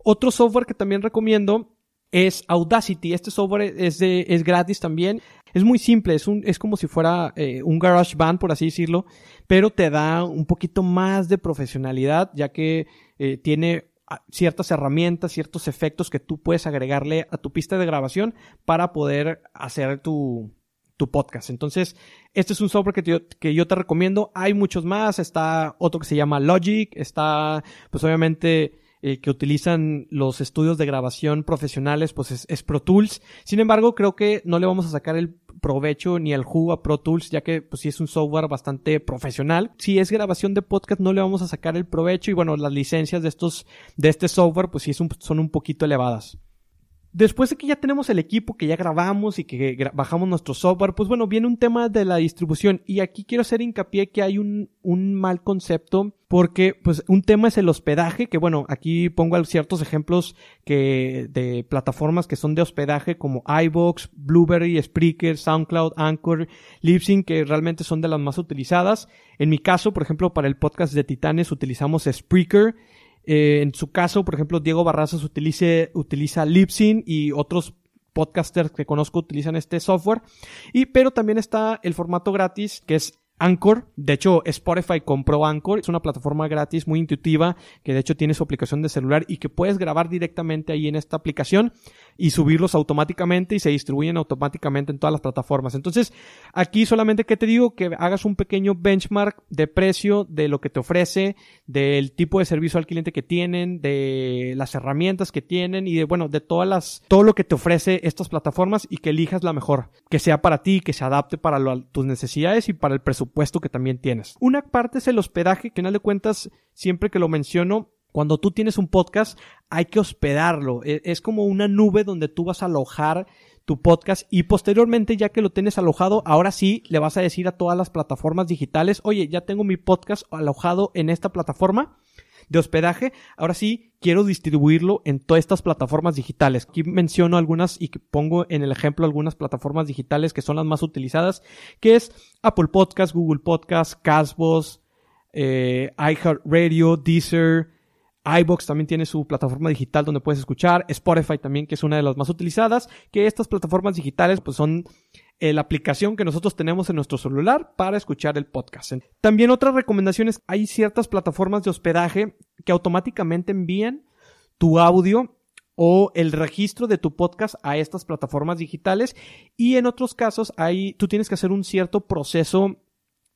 Otro software que también recomiendo es Audacity. Este software es, es gratis también. Es muy simple, es, un, es como si fuera eh, un garage band, por así decirlo, pero te da un poquito más de profesionalidad, ya que eh, tiene ah, ciertas herramientas, ciertos efectos que tú puedes agregarle a tu pista de grabación para poder hacer tu, tu podcast. Entonces, este es un software que, que yo te recomiendo. Hay muchos más. Está otro que se llama Logic. Está, pues obviamente, eh, que utilizan los estudios de grabación profesionales, pues es, Pro Tools. Sin embargo, creo que no le vamos a sacar el provecho ni el jugo a Pro Tools, ya que pues sí es un software bastante profesional. Si es grabación de podcast, no le vamos a sacar el provecho y bueno, las licencias de estos, de este software, pues sí son un poquito elevadas. Después de que ya tenemos el equipo, que ya grabamos y que bajamos nuestro software, pues bueno, viene un tema de la distribución y aquí quiero hacer hincapié que hay un, un mal concepto porque pues un tema es el hospedaje, que bueno, aquí pongo ciertos ejemplos que de plataformas que son de hospedaje como iBox, Blueberry, Spreaker, SoundCloud, Anchor, Libsyn, que realmente son de las más utilizadas. En mi caso, por ejemplo, para el podcast de Titanes utilizamos Spreaker eh, en su caso, por ejemplo, Diego Barrazas utiliza Libsyn y otros podcasters que conozco utilizan este software. Y, pero también está el formato gratis que es Anchor. De hecho, Spotify compró Anchor. Es una plataforma gratis muy intuitiva que de hecho tiene su aplicación de celular y que puedes grabar directamente ahí en esta aplicación y subirlos automáticamente y se distribuyen automáticamente en todas las plataformas. Entonces, aquí solamente que te digo que hagas un pequeño benchmark de precio de lo que te ofrece, del tipo de servicio al cliente que tienen, de las herramientas que tienen y de bueno, de todas las todo lo que te ofrece estas plataformas y que elijas la mejor, que sea para ti, que se adapte para tus necesidades y para el presupuesto que también tienes. Una parte es el hospedaje, que al final de cuentas siempre que lo menciono cuando tú tienes un podcast, hay que hospedarlo. E, es como una nube donde tú vas a alojar tu podcast y posteriormente, ya que lo tienes alojado, ahora sí le vas a decir a todas las plataformas digitales, oye, ya tengo mi podcast alojado en esta plataforma de hospedaje, ahora sí quiero distribuirlo en todas estas plataformas digitales. Aquí menciono algunas y pongo en el ejemplo algunas plataformas digitales que son las más utilizadas, que es Apple Podcast, Google Podcast, Castbox, eh, iHeartRadio, Deezer, iBox también tiene su plataforma digital donde puedes escuchar, Spotify también que es una de las más utilizadas, que estas plataformas digitales pues son eh, la aplicación que nosotros tenemos en nuestro celular para escuchar el podcast. También otras recomendaciones, hay ciertas plataformas de hospedaje que automáticamente envían tu audio o el registro de tu podcast a estas plataformas digitales y en otros casos hay, tú tienes que hacer un cierto proceso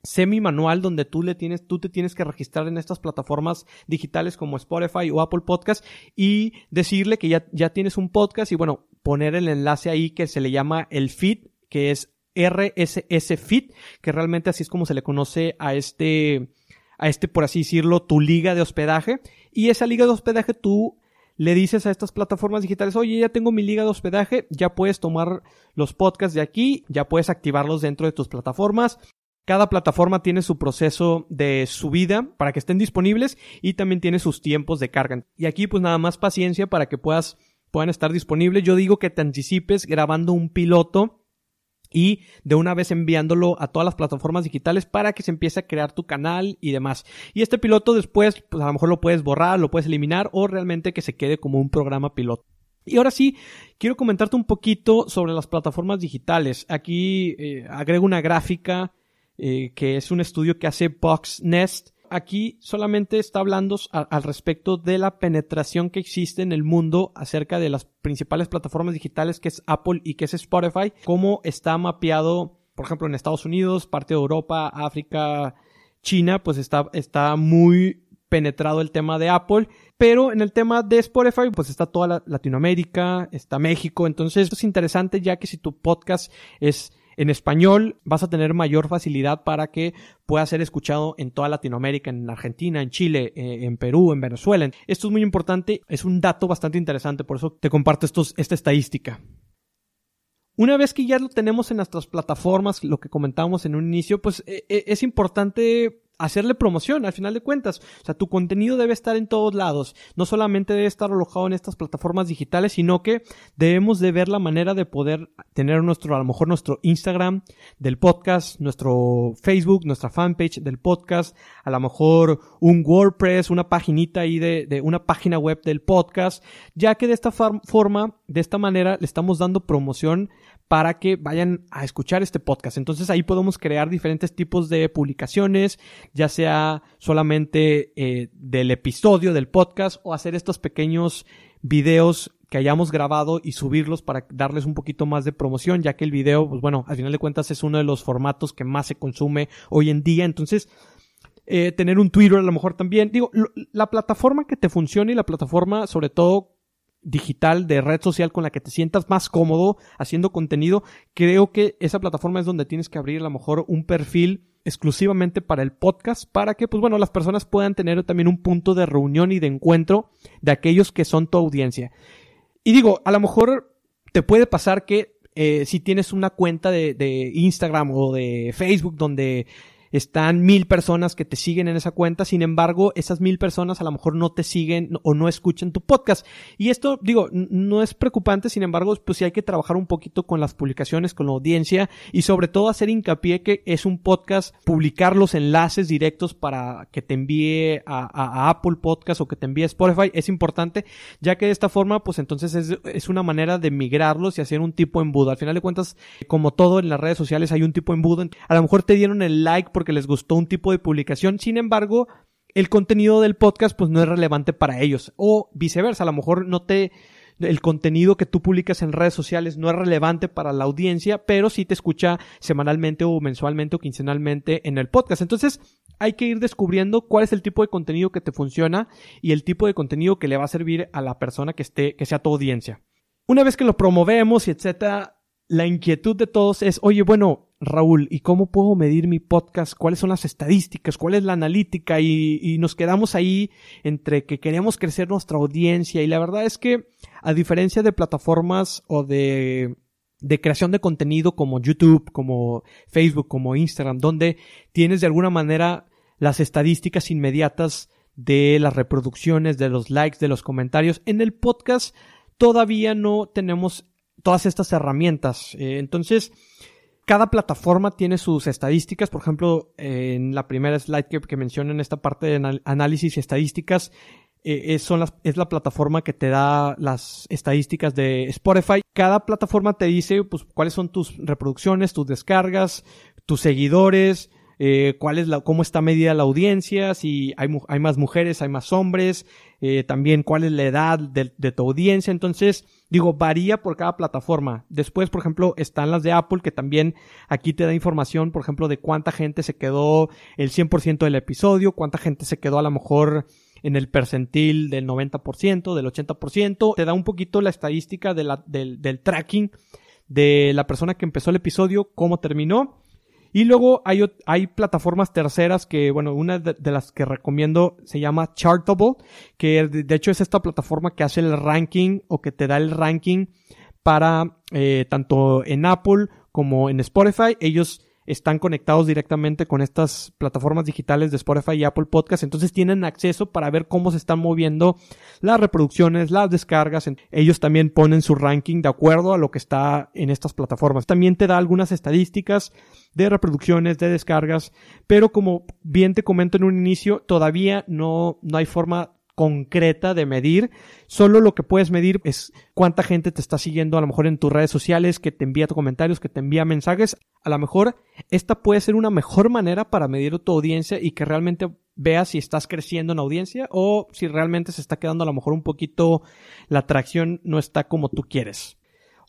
semi manual donde tú le tienes, tú te tienes que registrar en estas plataformas digitales como Spotify o Apple Podcast y decirle que ya, ya tienes un podcast y bueno, poner el enlace ahí que se le llama el feed, que es RSS feed, que realmente así es como se le conoce a este, a este, por así decirlo, tu liga de hospedaje. Y esa liga de hospedaje tú le dices a estas plataformas digitales, oye, ya tengo mi liga de hospedaje, ya puedes tomar los podcasts de aquí, ya puedes activarlos dentro de tus plataformas. Cada plataforma tiene su proceso de subida para que estén disponibles y también tiene sus tiempos de carga. Y aquí pues nada más paciencia para que puedas, puedan estar disponibles. Yo digo que te anticipes grabando un piloto y de una vez enviándolo a todas las plataformas digitales para que se empiece a crear tu canal y demás. Y este piloto después, pues a lo mejor lo puedes borrar, lo puedes eliminar o realmente que se quede como un programa piloto. Y ahora sí, quiero comentarte un poquito sobre las plataformas digitales. Aquí eh, agrego una gráfica eh, que es un estudio que hace Boxnest aquí solamente está hablando al respecto de la penetración que existe en el mundo acerca de las principales plataformas digitales que es Apple y que es Spotify, cómo está mapeado, por ejemplo, en Estados Unidos, parte de Europa, África, China, pues está, está muy penetrado el tema de Apple, pero en el tema de Spotify, pues está toda Latinoamérica, está México, entonces esto es interesante ya que si tu podcast es en español vas a tener mayor facilidad para que pueda ser escuchado en toda Latinoamérica, en Argentina, en Chile, eh, en Perú, en Venezuela. Esto es muy importante, es un dato bastante interesante, por eso te comparto estos, esta estadística. Una vez que ya lo tenemos en nuestras plataformas, lo que comentábamos en un inicio, pues eh, eh, es importante hacerle promoción al final de cuentas. O sea, tu contenido debe estar en todos lados. No solamente debe estar alojado en estas plataformas digitales, sino que debemos de ver la manera de poder tener nuestro, a lo mejor nuestro Instagram del podcast, nuestro Facebook, nuestra fanpage del podcast, a lo mejor un WordPress, una paginita ahí de, de una página web del podcast, ya que de esta forma, de esta manera, le estamos dando promoción para que vayan a escuchar este podcast. Entonces ahí podemos crear diferentes tipos de publicaciones, ya sea solamente eh, del episodio del podcast o hacer estos pequeños videos que hayamos grabado y subirlos para darles un poquito más de promoción, ya que el video, pues bueno, al final de cuentas es uno de los formatos que más se consume hoy en día. Entonces, eh, tener un Twitter a lo mejor también. Digo, la plataforma que te funcione y la plataforma, sobre todo digital de red social con la que te sientas más cómodo haciendo contenido, creo que esa plataforma es donde tienes que abrir a lo mejor un perfil exclusivamente para el podcast para que pues bueno las personas puedan tener también un punto de reunión y de encuentro de aquellos que son tu audiencia. Y digo, a lo mejor te puede pasar que eh, si tienes una cuenta de, de Instagram o de Facebook donde están mil personas que te siguen en esa cuenta, sin embargo, esas mil personas a lo mejor no te siguen o no escuchan tu podcast. Y esto, digo, no es preocupante, sin embargo, pues sí hay que trabajar un poquito con las publicaciones, con la audiencia y sobre todo hacer hincapié que es un podcast, publicar los enlaces directos para que te envíe a, Apple Podcast o que te envíe a Spotify es importante, ya que de esta forma, pues entonces es, es una manera de migrarlos y hacer un tipo embudo. Al final de cuentas, como todo en las redes sociales hay un tipo embudo. A lo mejor te dieron el like porque les gustó un tipo de publicación, sin embargo, el contenido del podcast pues no es relevante para ellos o viceversa, a lo mejor no te el contenido que tú publicas en redes sociales no es relevante para la audiencia, pero sí te escucha semanalmente o mensualmente o quincenalmente en el podcast. Entonces, hay que ir descubriendo cuál es el tipo de contenido que te funciona y el tipo de contenido que le va a servir a la persona que esté que sea tu audiencia. Una vez que lo promovemos y etcétera, la inquietud de todos es, oye, bueno, Raúl, ¿y cómo puedo medir mi podcast? ¿Cuáles son las estadísticas? ¿Cuál es la analítica? Y, nos quedamos ahí entre que queremos crecer nuestra audiencia y la verdad es que a diferencia de plataformas o de, creación de contenido como YouTube, como Facebook, como Instagram, donde tienes de alguna manera las estadísticas inmediatas de las reproducciones, de los likes, de los comentarios, en el podcast todavía no tenemos todas estas herramientas. Eh, entonces, cada plataforma tiene sus estadísticas. Por ejemplo, en la primera slide que, que menciono en esta parte de análisis y estadísticas, eh, es, la plataforma que te da las estadísticas de Spotify. Cada plataforma te dice pues, cuáles son tus reproducciones, tus descargas, tus seguidores, eh, cuál es la, cómo está medida la audiencia, si hay, más mujeres, hay más hombres, eh, también cuál es la edad de, tu audiencia. Entonces, digo, varía por cada plataforma. Después, por ejemplo, están las de Apple, que también aquí te da información, por ejemplo, de cuánta gente se quedó el 100% del episodio, cuánta gente se quedó a lo mejor en el percentil del 90%, del 80%. Te da un poquito la estadística del, del tracking de la persona que empezó el episodio, cómo terminó. Y luego hay, hay plataformas terceras que, bueno, una de, las que recomiendo se llama Chartable, que de, hecho es esta plataforma que hace el ranking o que te da el ranking para eh, tanto en Apple como en Spotify. Ellos están conectados directamente con estas plataformas digitales de Spotify y Apple Podcast, entonces tienen acceso para ver cómo se están moviendo las reproducciones, las descargas. Ellos también ponen su ranking de acuerdo a lo que está en estas plataformas. También te da algunas estadísticas de reproducciones, de descargas, pero como bien te comento en un inicio, todavía no, no hay forma concreta de medir. Solo lo que puedes medir es cuánta gente te está siguiendo a lo mejor en tus redes sociales, que te envía comentarios, que te envía mensajes. A lo mejor esta puede ser una mejor manera para medir tu audiencia y que realmente veas si estás creciendo en audiencia o si realmente se está quedando a lo mejor un poquito la atracción no está como tú quieres.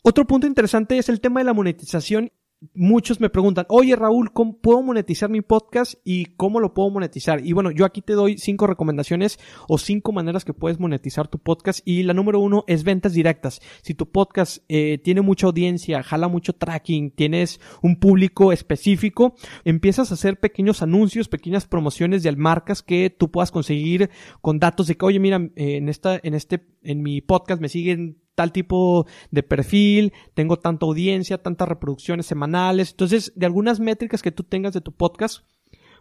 Otro punto interesante es el tema de la monetización muchos me preguntan, oye Raúl, ¿cómo puedo monetizar mi podcast y cómo lo puedo monetizar? Y bueno, yo aquí te doy cinco recomendaciones o cinco maneras que puedes monetizar tu podcast y la número uno es ventas directas. Si tu podcast eh, tiene mucha audiencia, jala mucho tracking, tienes un público específico, empiezas a hacer pequeños anuncios, pequeñas promociones de marcas que tú puedas conseguir con datos de que, oye, mira, en esta, en este, en mi podcast me siguen tal tipo de perfil, tengo tanta audiencia, tantas reproducciones semanales. Entonces, de algunas métricas que tú tengas de tu podcast,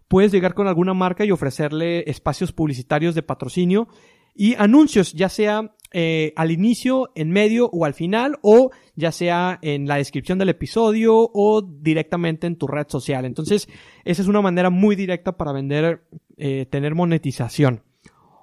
puedes llegar con alguna marca y ofrecerle espacios publicitarios de patrocinio y anuncios, ya sea eh, al inicio, en medio o al final, o ya sea en la descripción del episodio o directamente en tu red social. Entonces, esa es una manera muy directa para vender, eh, tener monetización.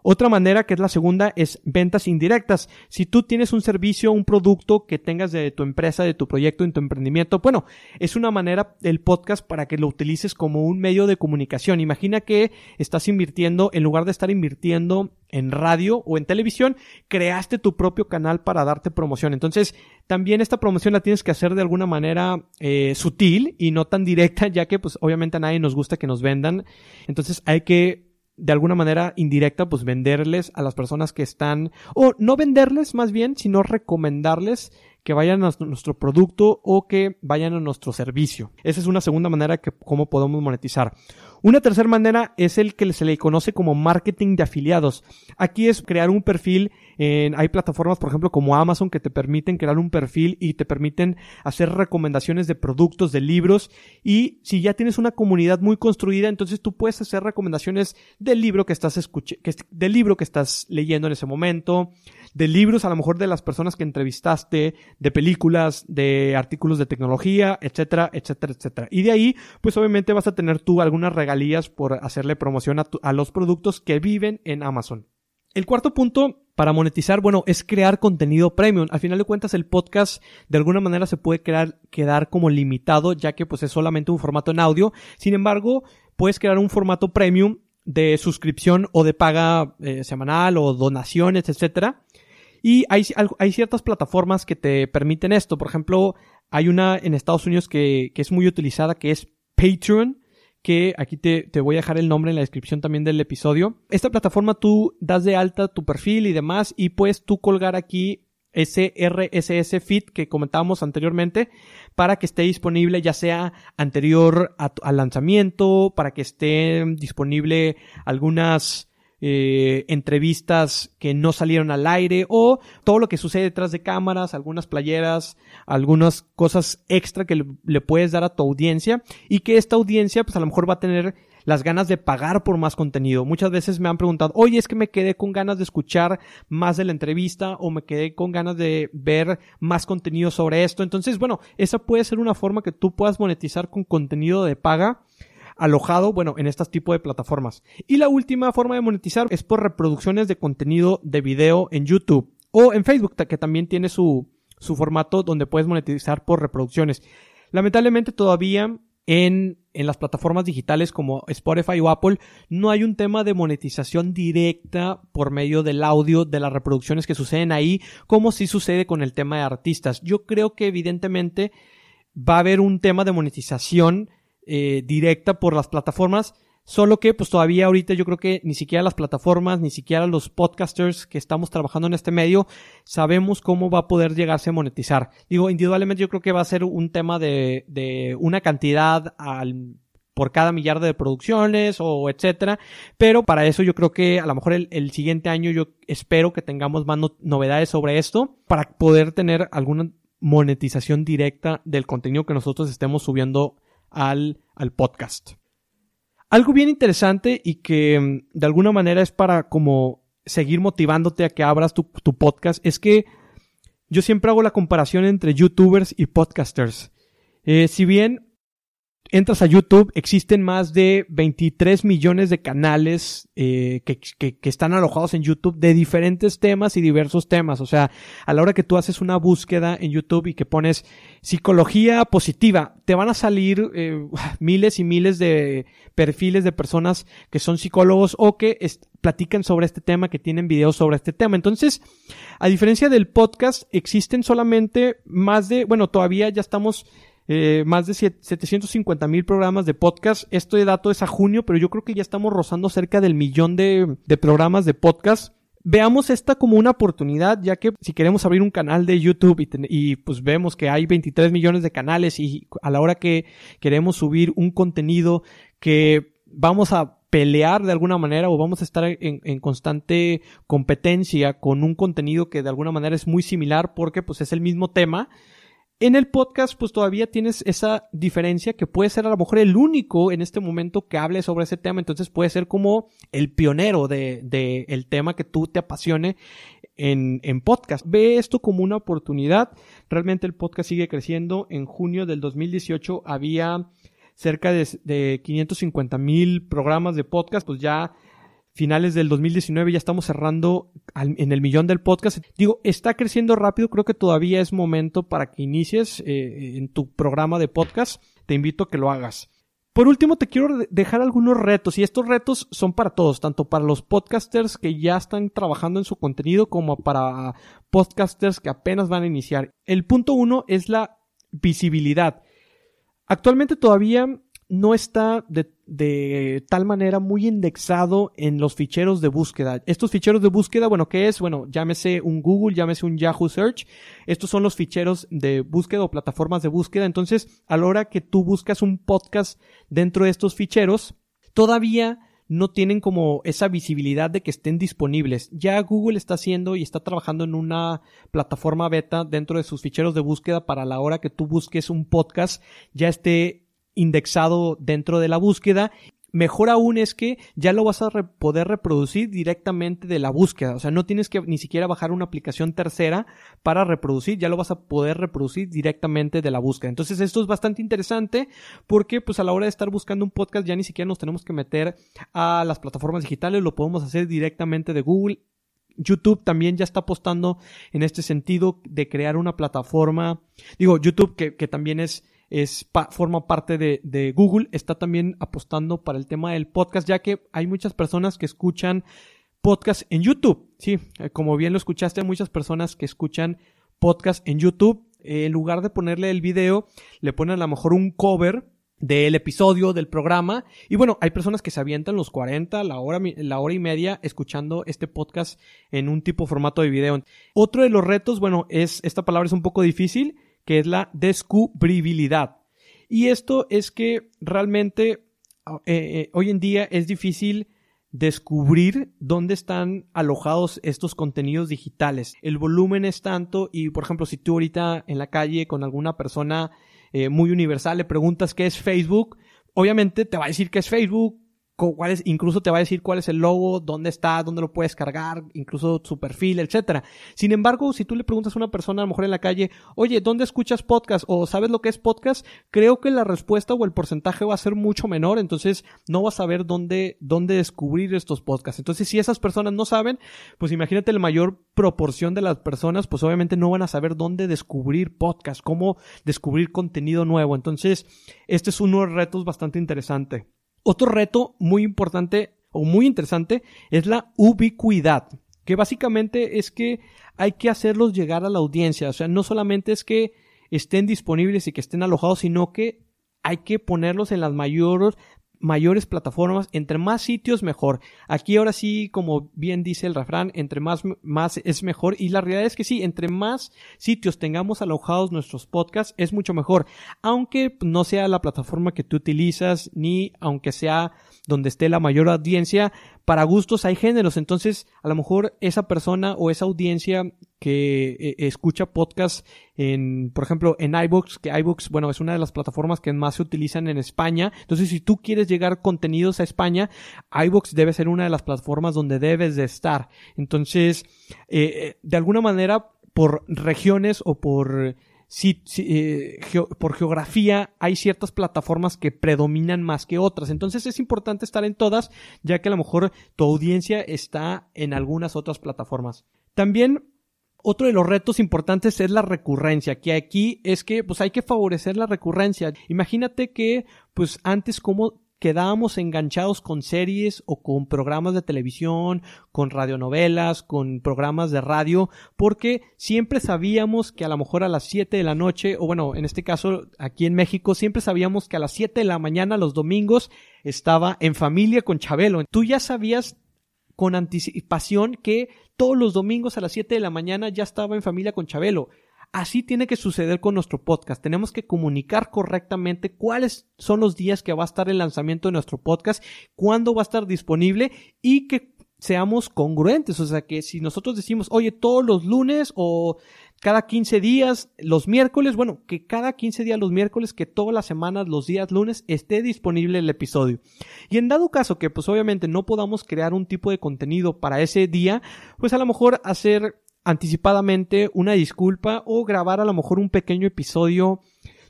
Otra manera, que es la segunda, es ventas indirectas. Si tú tienes un servicio, un producto que tengas de tu empresa, de tu proyecto, en tu emprendimiento, bueno, es una manera el podcast para que lo utilices como un medio de comunicación. Imagina que estás invirtiendo, en lugar de estar invirtiendo en radio o en televisión, creaste tu propio canal para darte promoción. Entonces, también esta promoción la tienes que hacer de alguna manera eh, sutil y no tan directa, ya que pues obviamente a nadie nos gusta que nos vendan. Entonces hay que de alguna manera indirecta, pues venderles a las personas que están, o no venderles más bien, sino recomendarles que vayan a nuestro producto o que vayan a nuestro servicio. Esa es una segunda manera que cómo podemos monetizar. Una tercera manera es el que se le conoce como marketing de afiliados. Aquí es crear un perfil en, hay plataformas, por ejemplo, como Amazon que te permiten crear un perfil y te permiten hacer recomendaciones de productos, de libros. Y si ya tienes una comunidad muy construida, entonces tú puedes hacer recomendaciones del libro que estás escuchando, del libro que estás leyendo en ese momento, de libros a lo mejor de las personas que entrevistaste, de películas, de artículos de tecnología, etcétera, etcétera, etcétera. Y de ahí, pues obviamente vas a tener tú algunas regalías por hacerle promoción a, a los productos que viven en Amazon. El cuarto punto para monetizar, bueno, es crear contenido premium. Al final de cuentas, el podcast de alguna manera se puede crear, quedar como limitado, ya que pues es solamente un formato en audio. Sin embargo, puedes crear un formato premium de suscripción o de paga eh, semanal o donaciones, etcétera. Y hay, hay ciertas plataformas que te permiten esto. Por ejemplo, hay una en Estados Unidos que, que es muy utilizada que es Patreon que aquí te, te, voy a dejar el nombre en la descripción también del episodio. Esta plataforma tú das de alta tu perfil y demás y puedes tú colgar aquí ese RSS feed que comentábamos anteriormente para que esté disponible ya sea anterior al lanzamiento, para que esté disponible algunas eh, entrevistas que no salieron al aire o todo lo que sucede detrás de cámaras, algunas playeras, algunas cosas extra que le, puedes dar a tu audiencia y que esta audiencia pues a lo mejor va a tener las ganas de pagar por más contenido. Muchas veces me han preguntado, oye, es que me quedé con ganas de escuchar más de la entrevista o me quedé con ganas de ver más contenido sobre esto. Entonces, bueno, esa puede ser una forma que tú puedas monetizar con contenido de paga alojado, bueno, en este tipo de plataformas. Y la última forma de monetizar es por reproducciones de contenido de video en YouTube o en Facebook, que también tiene su, su formato donde puedes monetizar por reproducciones. Lamentablemente todavía en en las plataformas digitales como Spotify o Apple no hay un tema de monetización directa por medio del audio de las reproducciones que suceden ahí, como si sucede con el tema de artistas. Yo creo que evidentemente va a haber un tema de monetización eh, directa por las plataformas, Solo que pues todavía ahorita yo creo que ni siquiera las plataformas, ni siquiera los podcasters que estamos trabajando en este medio sabemos cómo va a poder llegarse a monetizar. Digo, individualmente yo creo que va a ser un tema de, de una cantidad por cada millar de producciones o etcétera. Pero para eso yo creo que a lo mejor el, siguiente año yo espero que tengamos más novedades sobre esto para poder tener alguna monetización directa del contenido que nosotros estemos subiendo al, al podcast. Algo bien interesante y que mm, de alguna manera es para como seguir motivándote a que abras tu, tu podcast es que yo siempre hago la comparación entre youtubers y podcasters. Eh, si bien entras a YouTube, existen más de 23 millones de canales eh, que, que, que, están alojados en YouTube de diferentes temas y diversos temas. O sea, a la hora que tú haces una búsqueda en YouTube y que pones psicología positiva, te van a salir eh, miles y miles de perfiles de personas que son psicólogos o que platican sobre este tema, que tienen videos sobre este tema. Entonces, a diferencia del podcast, existen solamente más de, bueno, todavía ya estamos eh, más de 750 mil programas de podcast. Este dato es a junio, pero yo creo que ya estamos rozando cerca del millón de, programas de podcast. Veamos esta como una oportunidad, ya que si queremos abrir un canal de YouTube y, y, pues vemos que hay 23 millones de canales y a la hora que queremos subir un contenido que vamos a pelear de alguna manera o vamos a estar en, en, constante competencia con un contenido que de alguna manera es muy similar porque pues es el mismo tema, en el podcast, pues todavía tienes esa diferencia que puede ser a lo mejor el único en este momento que hable sobre ese tema. Entonces puede ser como el pionero de, de el tema que tú te apasione en, en podcast. Ve esto como una oportunidad. Realmente el podcast sigue creciendo. En junio del 2018 había cerca de, de 550 mil programas de podcast. Pues ya finales del 2019 ya estamos cerrando en el millón del podcast. Digo, está creciendo rápido, creo que todavía es momento para que inicies eh, en tu programa de podcast. Te invito a que lo hagas. Por último, te quiero dejar algunos retos y estos retos son para todos, tanto para los podcasters que ya están trabajando en su contenido como para podcasters que apenas van a iniciar. El punto uno es la visibilidad. Actualmente todavía no está de, tal manera muy indexado en los ficheros de búsqueda. Estos ficheros de búsqueda, bueno, ¿qué es? Bueno, llámese un Google, llámese un Yahoo Search. Estos son los ficheros de búsqueda o plataformas de búsqueda. Entonces, a la hora que tú buscas un podcast dentro de estos ficheros, todavía no tienen como esa visibilidad de que estén disponibles. Ya Google está haciendo y está trabajando en una plataforma beta dentro de sus ficheros de búsqueda para la hora que tú busques un podcast ya esté indexado dentro de la búsqueda. Mejor aún es que ya lo vas a poder reproducir directamente de la búsqueda. O sea, no tienes que ni siquiera bajar una aplicación tercera para reproducir, ya lo vas a poder reproducir directamente de la búsqueda. Entonces esto es bastante interesante porque pues a la hora de estar buscando un podcast ya ni siquiera nos tenemos que meter a las plataformas digitales, lo podemos hacer directamente de Google YouTube también ya está apostando en este sentido de crear una plataforma. Digo, YouTube que, que también es es forma parte de, Google, está también apostando para el tema del podcast, ya que hay muchas personas que escuchan podcast en YouTube. Sí, eh, como bien lo escuchaste, hay muchas personas que escuchan podcast en YouTube. Eh, en lugar de ponerle el video, le ponen a lo mejor un cover del episodio del programa. Y bueno, hay personas que se avientan los 40, la hora, la hora y media escuchando este podcast en un tipo formato de video. Otro de los retos, bueno, es, esta palabra es un poco difícil, que es la descubribilidad. Y esto es que realmente ah, eh, eh, hoy en día es difícil descubrir dónde están alojados estos contenidos digitales. El volumen es tanto y, por ejemplo, si tú ahorita en la calle con alguna persona eh, muy universal le preguntas qué es Facebook, obviamente te va a decir que es Facebook, cuál es, incluso te va a decir cuál es el logo, dónde está, dónde lo puedes cargar, incluso su perfil, etcétera. Sin embargo, si tú le preguntas a una persona, a lo mejor en la calle, oye, ¿dónde escuchas podcast? o ¿sabes lo que es podcast? Creo que la respuesta o el porcentaje va a ser mucho menor, entonces no vas a saber dónde, dónde descubrir estos podcasts. Entonces, si esas personas no saben, pues imagínate la mayor proporción de las personas, pues obviamente no van a saber dónde descubrir podcast, cómo descubrir contenido nuevo. Entonces, este es uno de los retos bastante interesante. Otro reto muy importante o muy interesante es la ubicuidad, que básicamente es que hay que hacerlos llegar a la audiencia, o sea, no solamente es que estén disponibles y que estén alojados, sino que hay que ponerlos en las mayores mayores plataformas, entre más sitios mejor. Aquí ahora sí, como bien dice el refrán, entre más, más es mejor. Y la realidad es que sí, entre más sitios tengamos alojados nuestros podcasts es mucho mejor, aunque no sea la plataforma que tú utilizas ni aunque sea donde esté la mayor audiencia, para gustos hay géneros, entonces a lo mejor esa persona o esa audiencia que eh, escucha podcast en, por ejemplo, en iBooks, que iBooks, bueno, es una de las plataformas que más se utilizan en España. Entonces, si tú quieres llegar contenidos a España, iBooks debe ser una de las plataformas donde debes de estar. Entonces, eh, eh, de alguna manera, por regiones o por por geografía hay ciertas plataformas que predominan más que otras. Entonces es importante estar en todas, ya que a lo mejor tu audiencia está en algunas otras plataformas. También otro de los retos importantes es la recurrencia, que aquí es que pues hay que favorecer la recurrencia. Imagínate que pues antes como quedábamos enganchados con series o con programas de televisión, con radionovelas, con programas de radio, porque siempre sabíamos que a lo mejor a las 7 de la noche, o bueno, en este caso aquí en México, siempre sabíamos que a las 7 de la mañana los domingos estaba en familia con Chabelo. Tú ya sabías con anticipación que todos los domingos a las 7 de la mañana ya estaba en familia con Chabelo. Así tiene que suceder con nuestro podcast. Tenemos que comunicar correctamente cuáles son los días que va a estar el lanzamiento de nuestro podcast, cuándo va a estar disponible y que seamos congruentes. O sea, que si nosotros decimos, oye, todos los lunes o cada 15 días, los miércoles, bueno, que cada 15 días los miércoles, que todas las semanas, los días lunes, esté disponible el episodio. Y en dado caso que pues obviamente no podamos crear un tipo de contenido para ese día, pues a lo mejor hacer anticipadamente una disculpa o grabar a lo mejor un pequeño episodio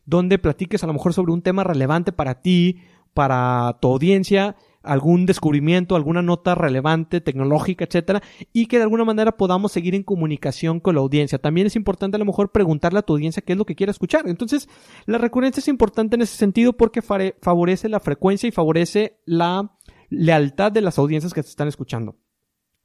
donde platiques a lo mejor sobre un tema relevante para ti, para tu audiencia, algún descubrimiento, alguna nota relevante, tecnológica, etcétera, y que de alguna manera podamos seguir en comunicación con la audiencia. También es importante a lo mejor preguntarle a tu audiencia qué es lo que quiere escuchar. Entonces, la recurrencia es importante en ese sentido porque favorece la frecuencia y favorece la lealtad de las audiencias que te están escuchando.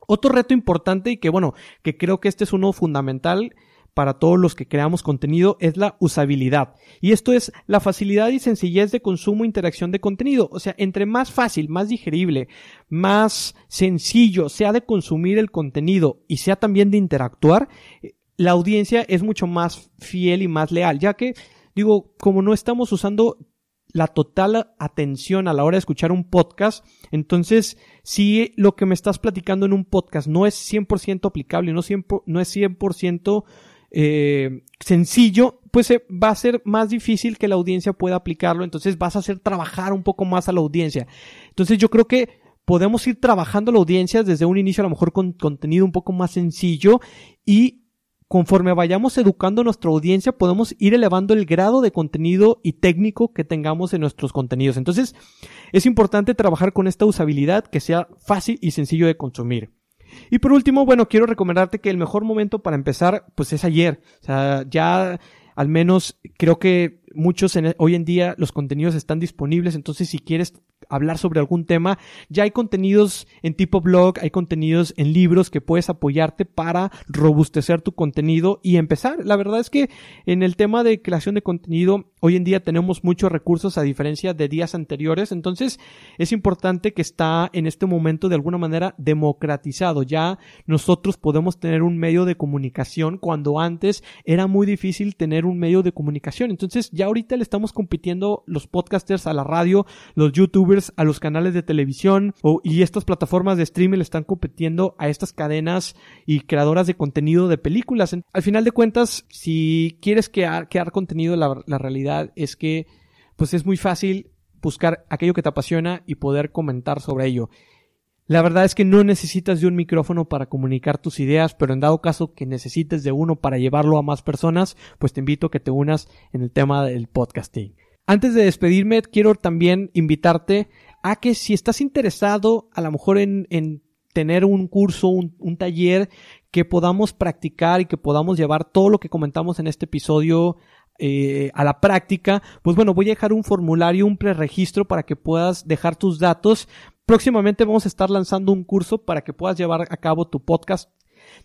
Otro reto importante y que bueno, que creo que este es uno fundamental para todos los que creamos contenido es la usabilidad. Y esto es la facilidad y sencillez de consumo e interacción de contenido. O sea, entre más fácil, más digerible, más sencillo sea de consumir el contenido y sea también de interactuar, eh, la audiencia es mucho más fiel y más leal, ya que, digo, como no estamos usando la total atención a la hora de escuchar un podcast. Entonces, si lo que me estás platicando en un podcast no es 100% aplicable, no, no es 100% eh, sencillo, pues eh, va a ser más difícil que la audiencia pueda aplicarlo. Entonces, vas a hacer trabajar un poco más a la audiencia. Entonces, yo creo que podemos ir trabajando la audiencia desde un inicio, a lo mejor con contenido un poco más sencillo y conforme vayamos educando a nuestra audiencia, podemos ir elevando el grado de contenido y técnico que tengamos en nuestros contenidos. Entonces, es importante trabajar con esta usabilidad que sea fácil y sencillo de consumir. Y por último, bueno, quiero recomendarte que el mejor momento para empezar, pues es ayer. O sea, ya al menos creo que muchos en, hoy en día los contenidos están disponibles, entonces si quieres hablar sobre algún tema, ya hay contenidos en tipo blog, hay contenidos en libros que puedes apoyarte para robustecer tu contenido y empezar. La verdad es que en el tema de creación de contenido, hoy en día tenemos muchos recursos a diferencia de días anteriores, entonces es importante que está en este momento de alguna manera democratizado. Ya nosotros podemos tener un medio de comunicación cuando antes era muy difícil tener un medio de comunicación. Entonces ya ahorita le estamos compitiendo los podcasters a la radio, los youtubers a los canales de televisión y estas plataformas de streaming le están compitiendo a estas cadenas y creadoras de contenido de películas. Al final de cuentas, si quieres crear, contenido, la, la realidad es que pues es muy fácil buscar aquello que te apasiona y poder comentar sobre ello. La verdad es que no necesitas de un micrófono para comunicar tus ideas, pero en dado caso que necesites de uno para llevarlo a más personas, pues te invito a que te unas en el tema del podcasting. Antes de despedirme, quiero también invitarte a que si estás interesado a lo mejor en, en tener un curso, un, un, taller que podamos practicar y que podamos llevar todo lo que comentamos en este episodio eh, a la práctica, pues bueno, voy a dejar un formulario, un preregistro para que puedas dejar tus datos. Próximamente vamos a estar lanzando un curso para que puedas llevar a cabo tu podcast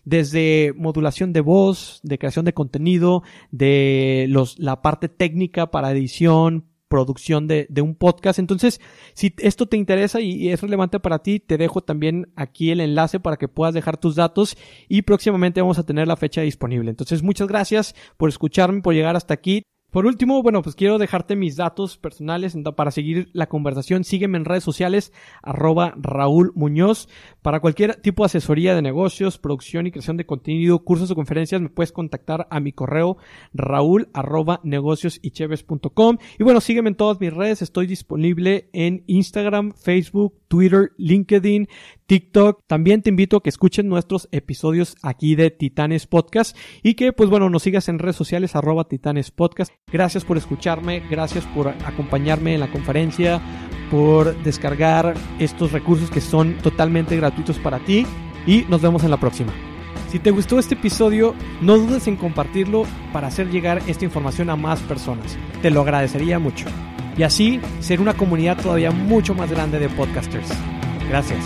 desde modulación de voz, de creación de contenido, de los, la parte técnica para edición, producción de, de, un podcast. Entonces, si esto te interesa y, es relevante para ti, te dejo también aquí el enlace para que puedas dejar tus datos y próximamente vamos a tener la fecha disponible. Entonces, muchas gracias por escucharme, por llegar hasta aquí. Por último, bueno, pues quiero dejarte mis datos personales para seguir la conversación. Sígueme en redes sociales, arroba Raúl Muñoz. Para cualquier tipo de asesoría de negocios, producción y creación de contenido, cursos o conferencias, me puedes contactar a mi correo raúl arroba negociosycheves.com. Y bueno, sígueme en todas mis redes. Estoy disponible en Instagram, Facebook, Twitter, LinkedIn, TikTok. También te invito a que escuchen nuestros episodios aquí de Titanes Podcast y que, pues bueno, nos sigas en redes sociales, arroba Titanes Podcast. Gracias por escucharme, gracias por acompañarme en la conferencia, por descargar estos recursos que son totalmente gratuitos para ti y nos vemos en la próxima. Si te gustó este episodio, no dudes en compartirlo para hacer llegar esta información a más personas. Te lo agradecería mucho. Y así ser una comunidad todavía mucho más grande de podcasters. Gracias.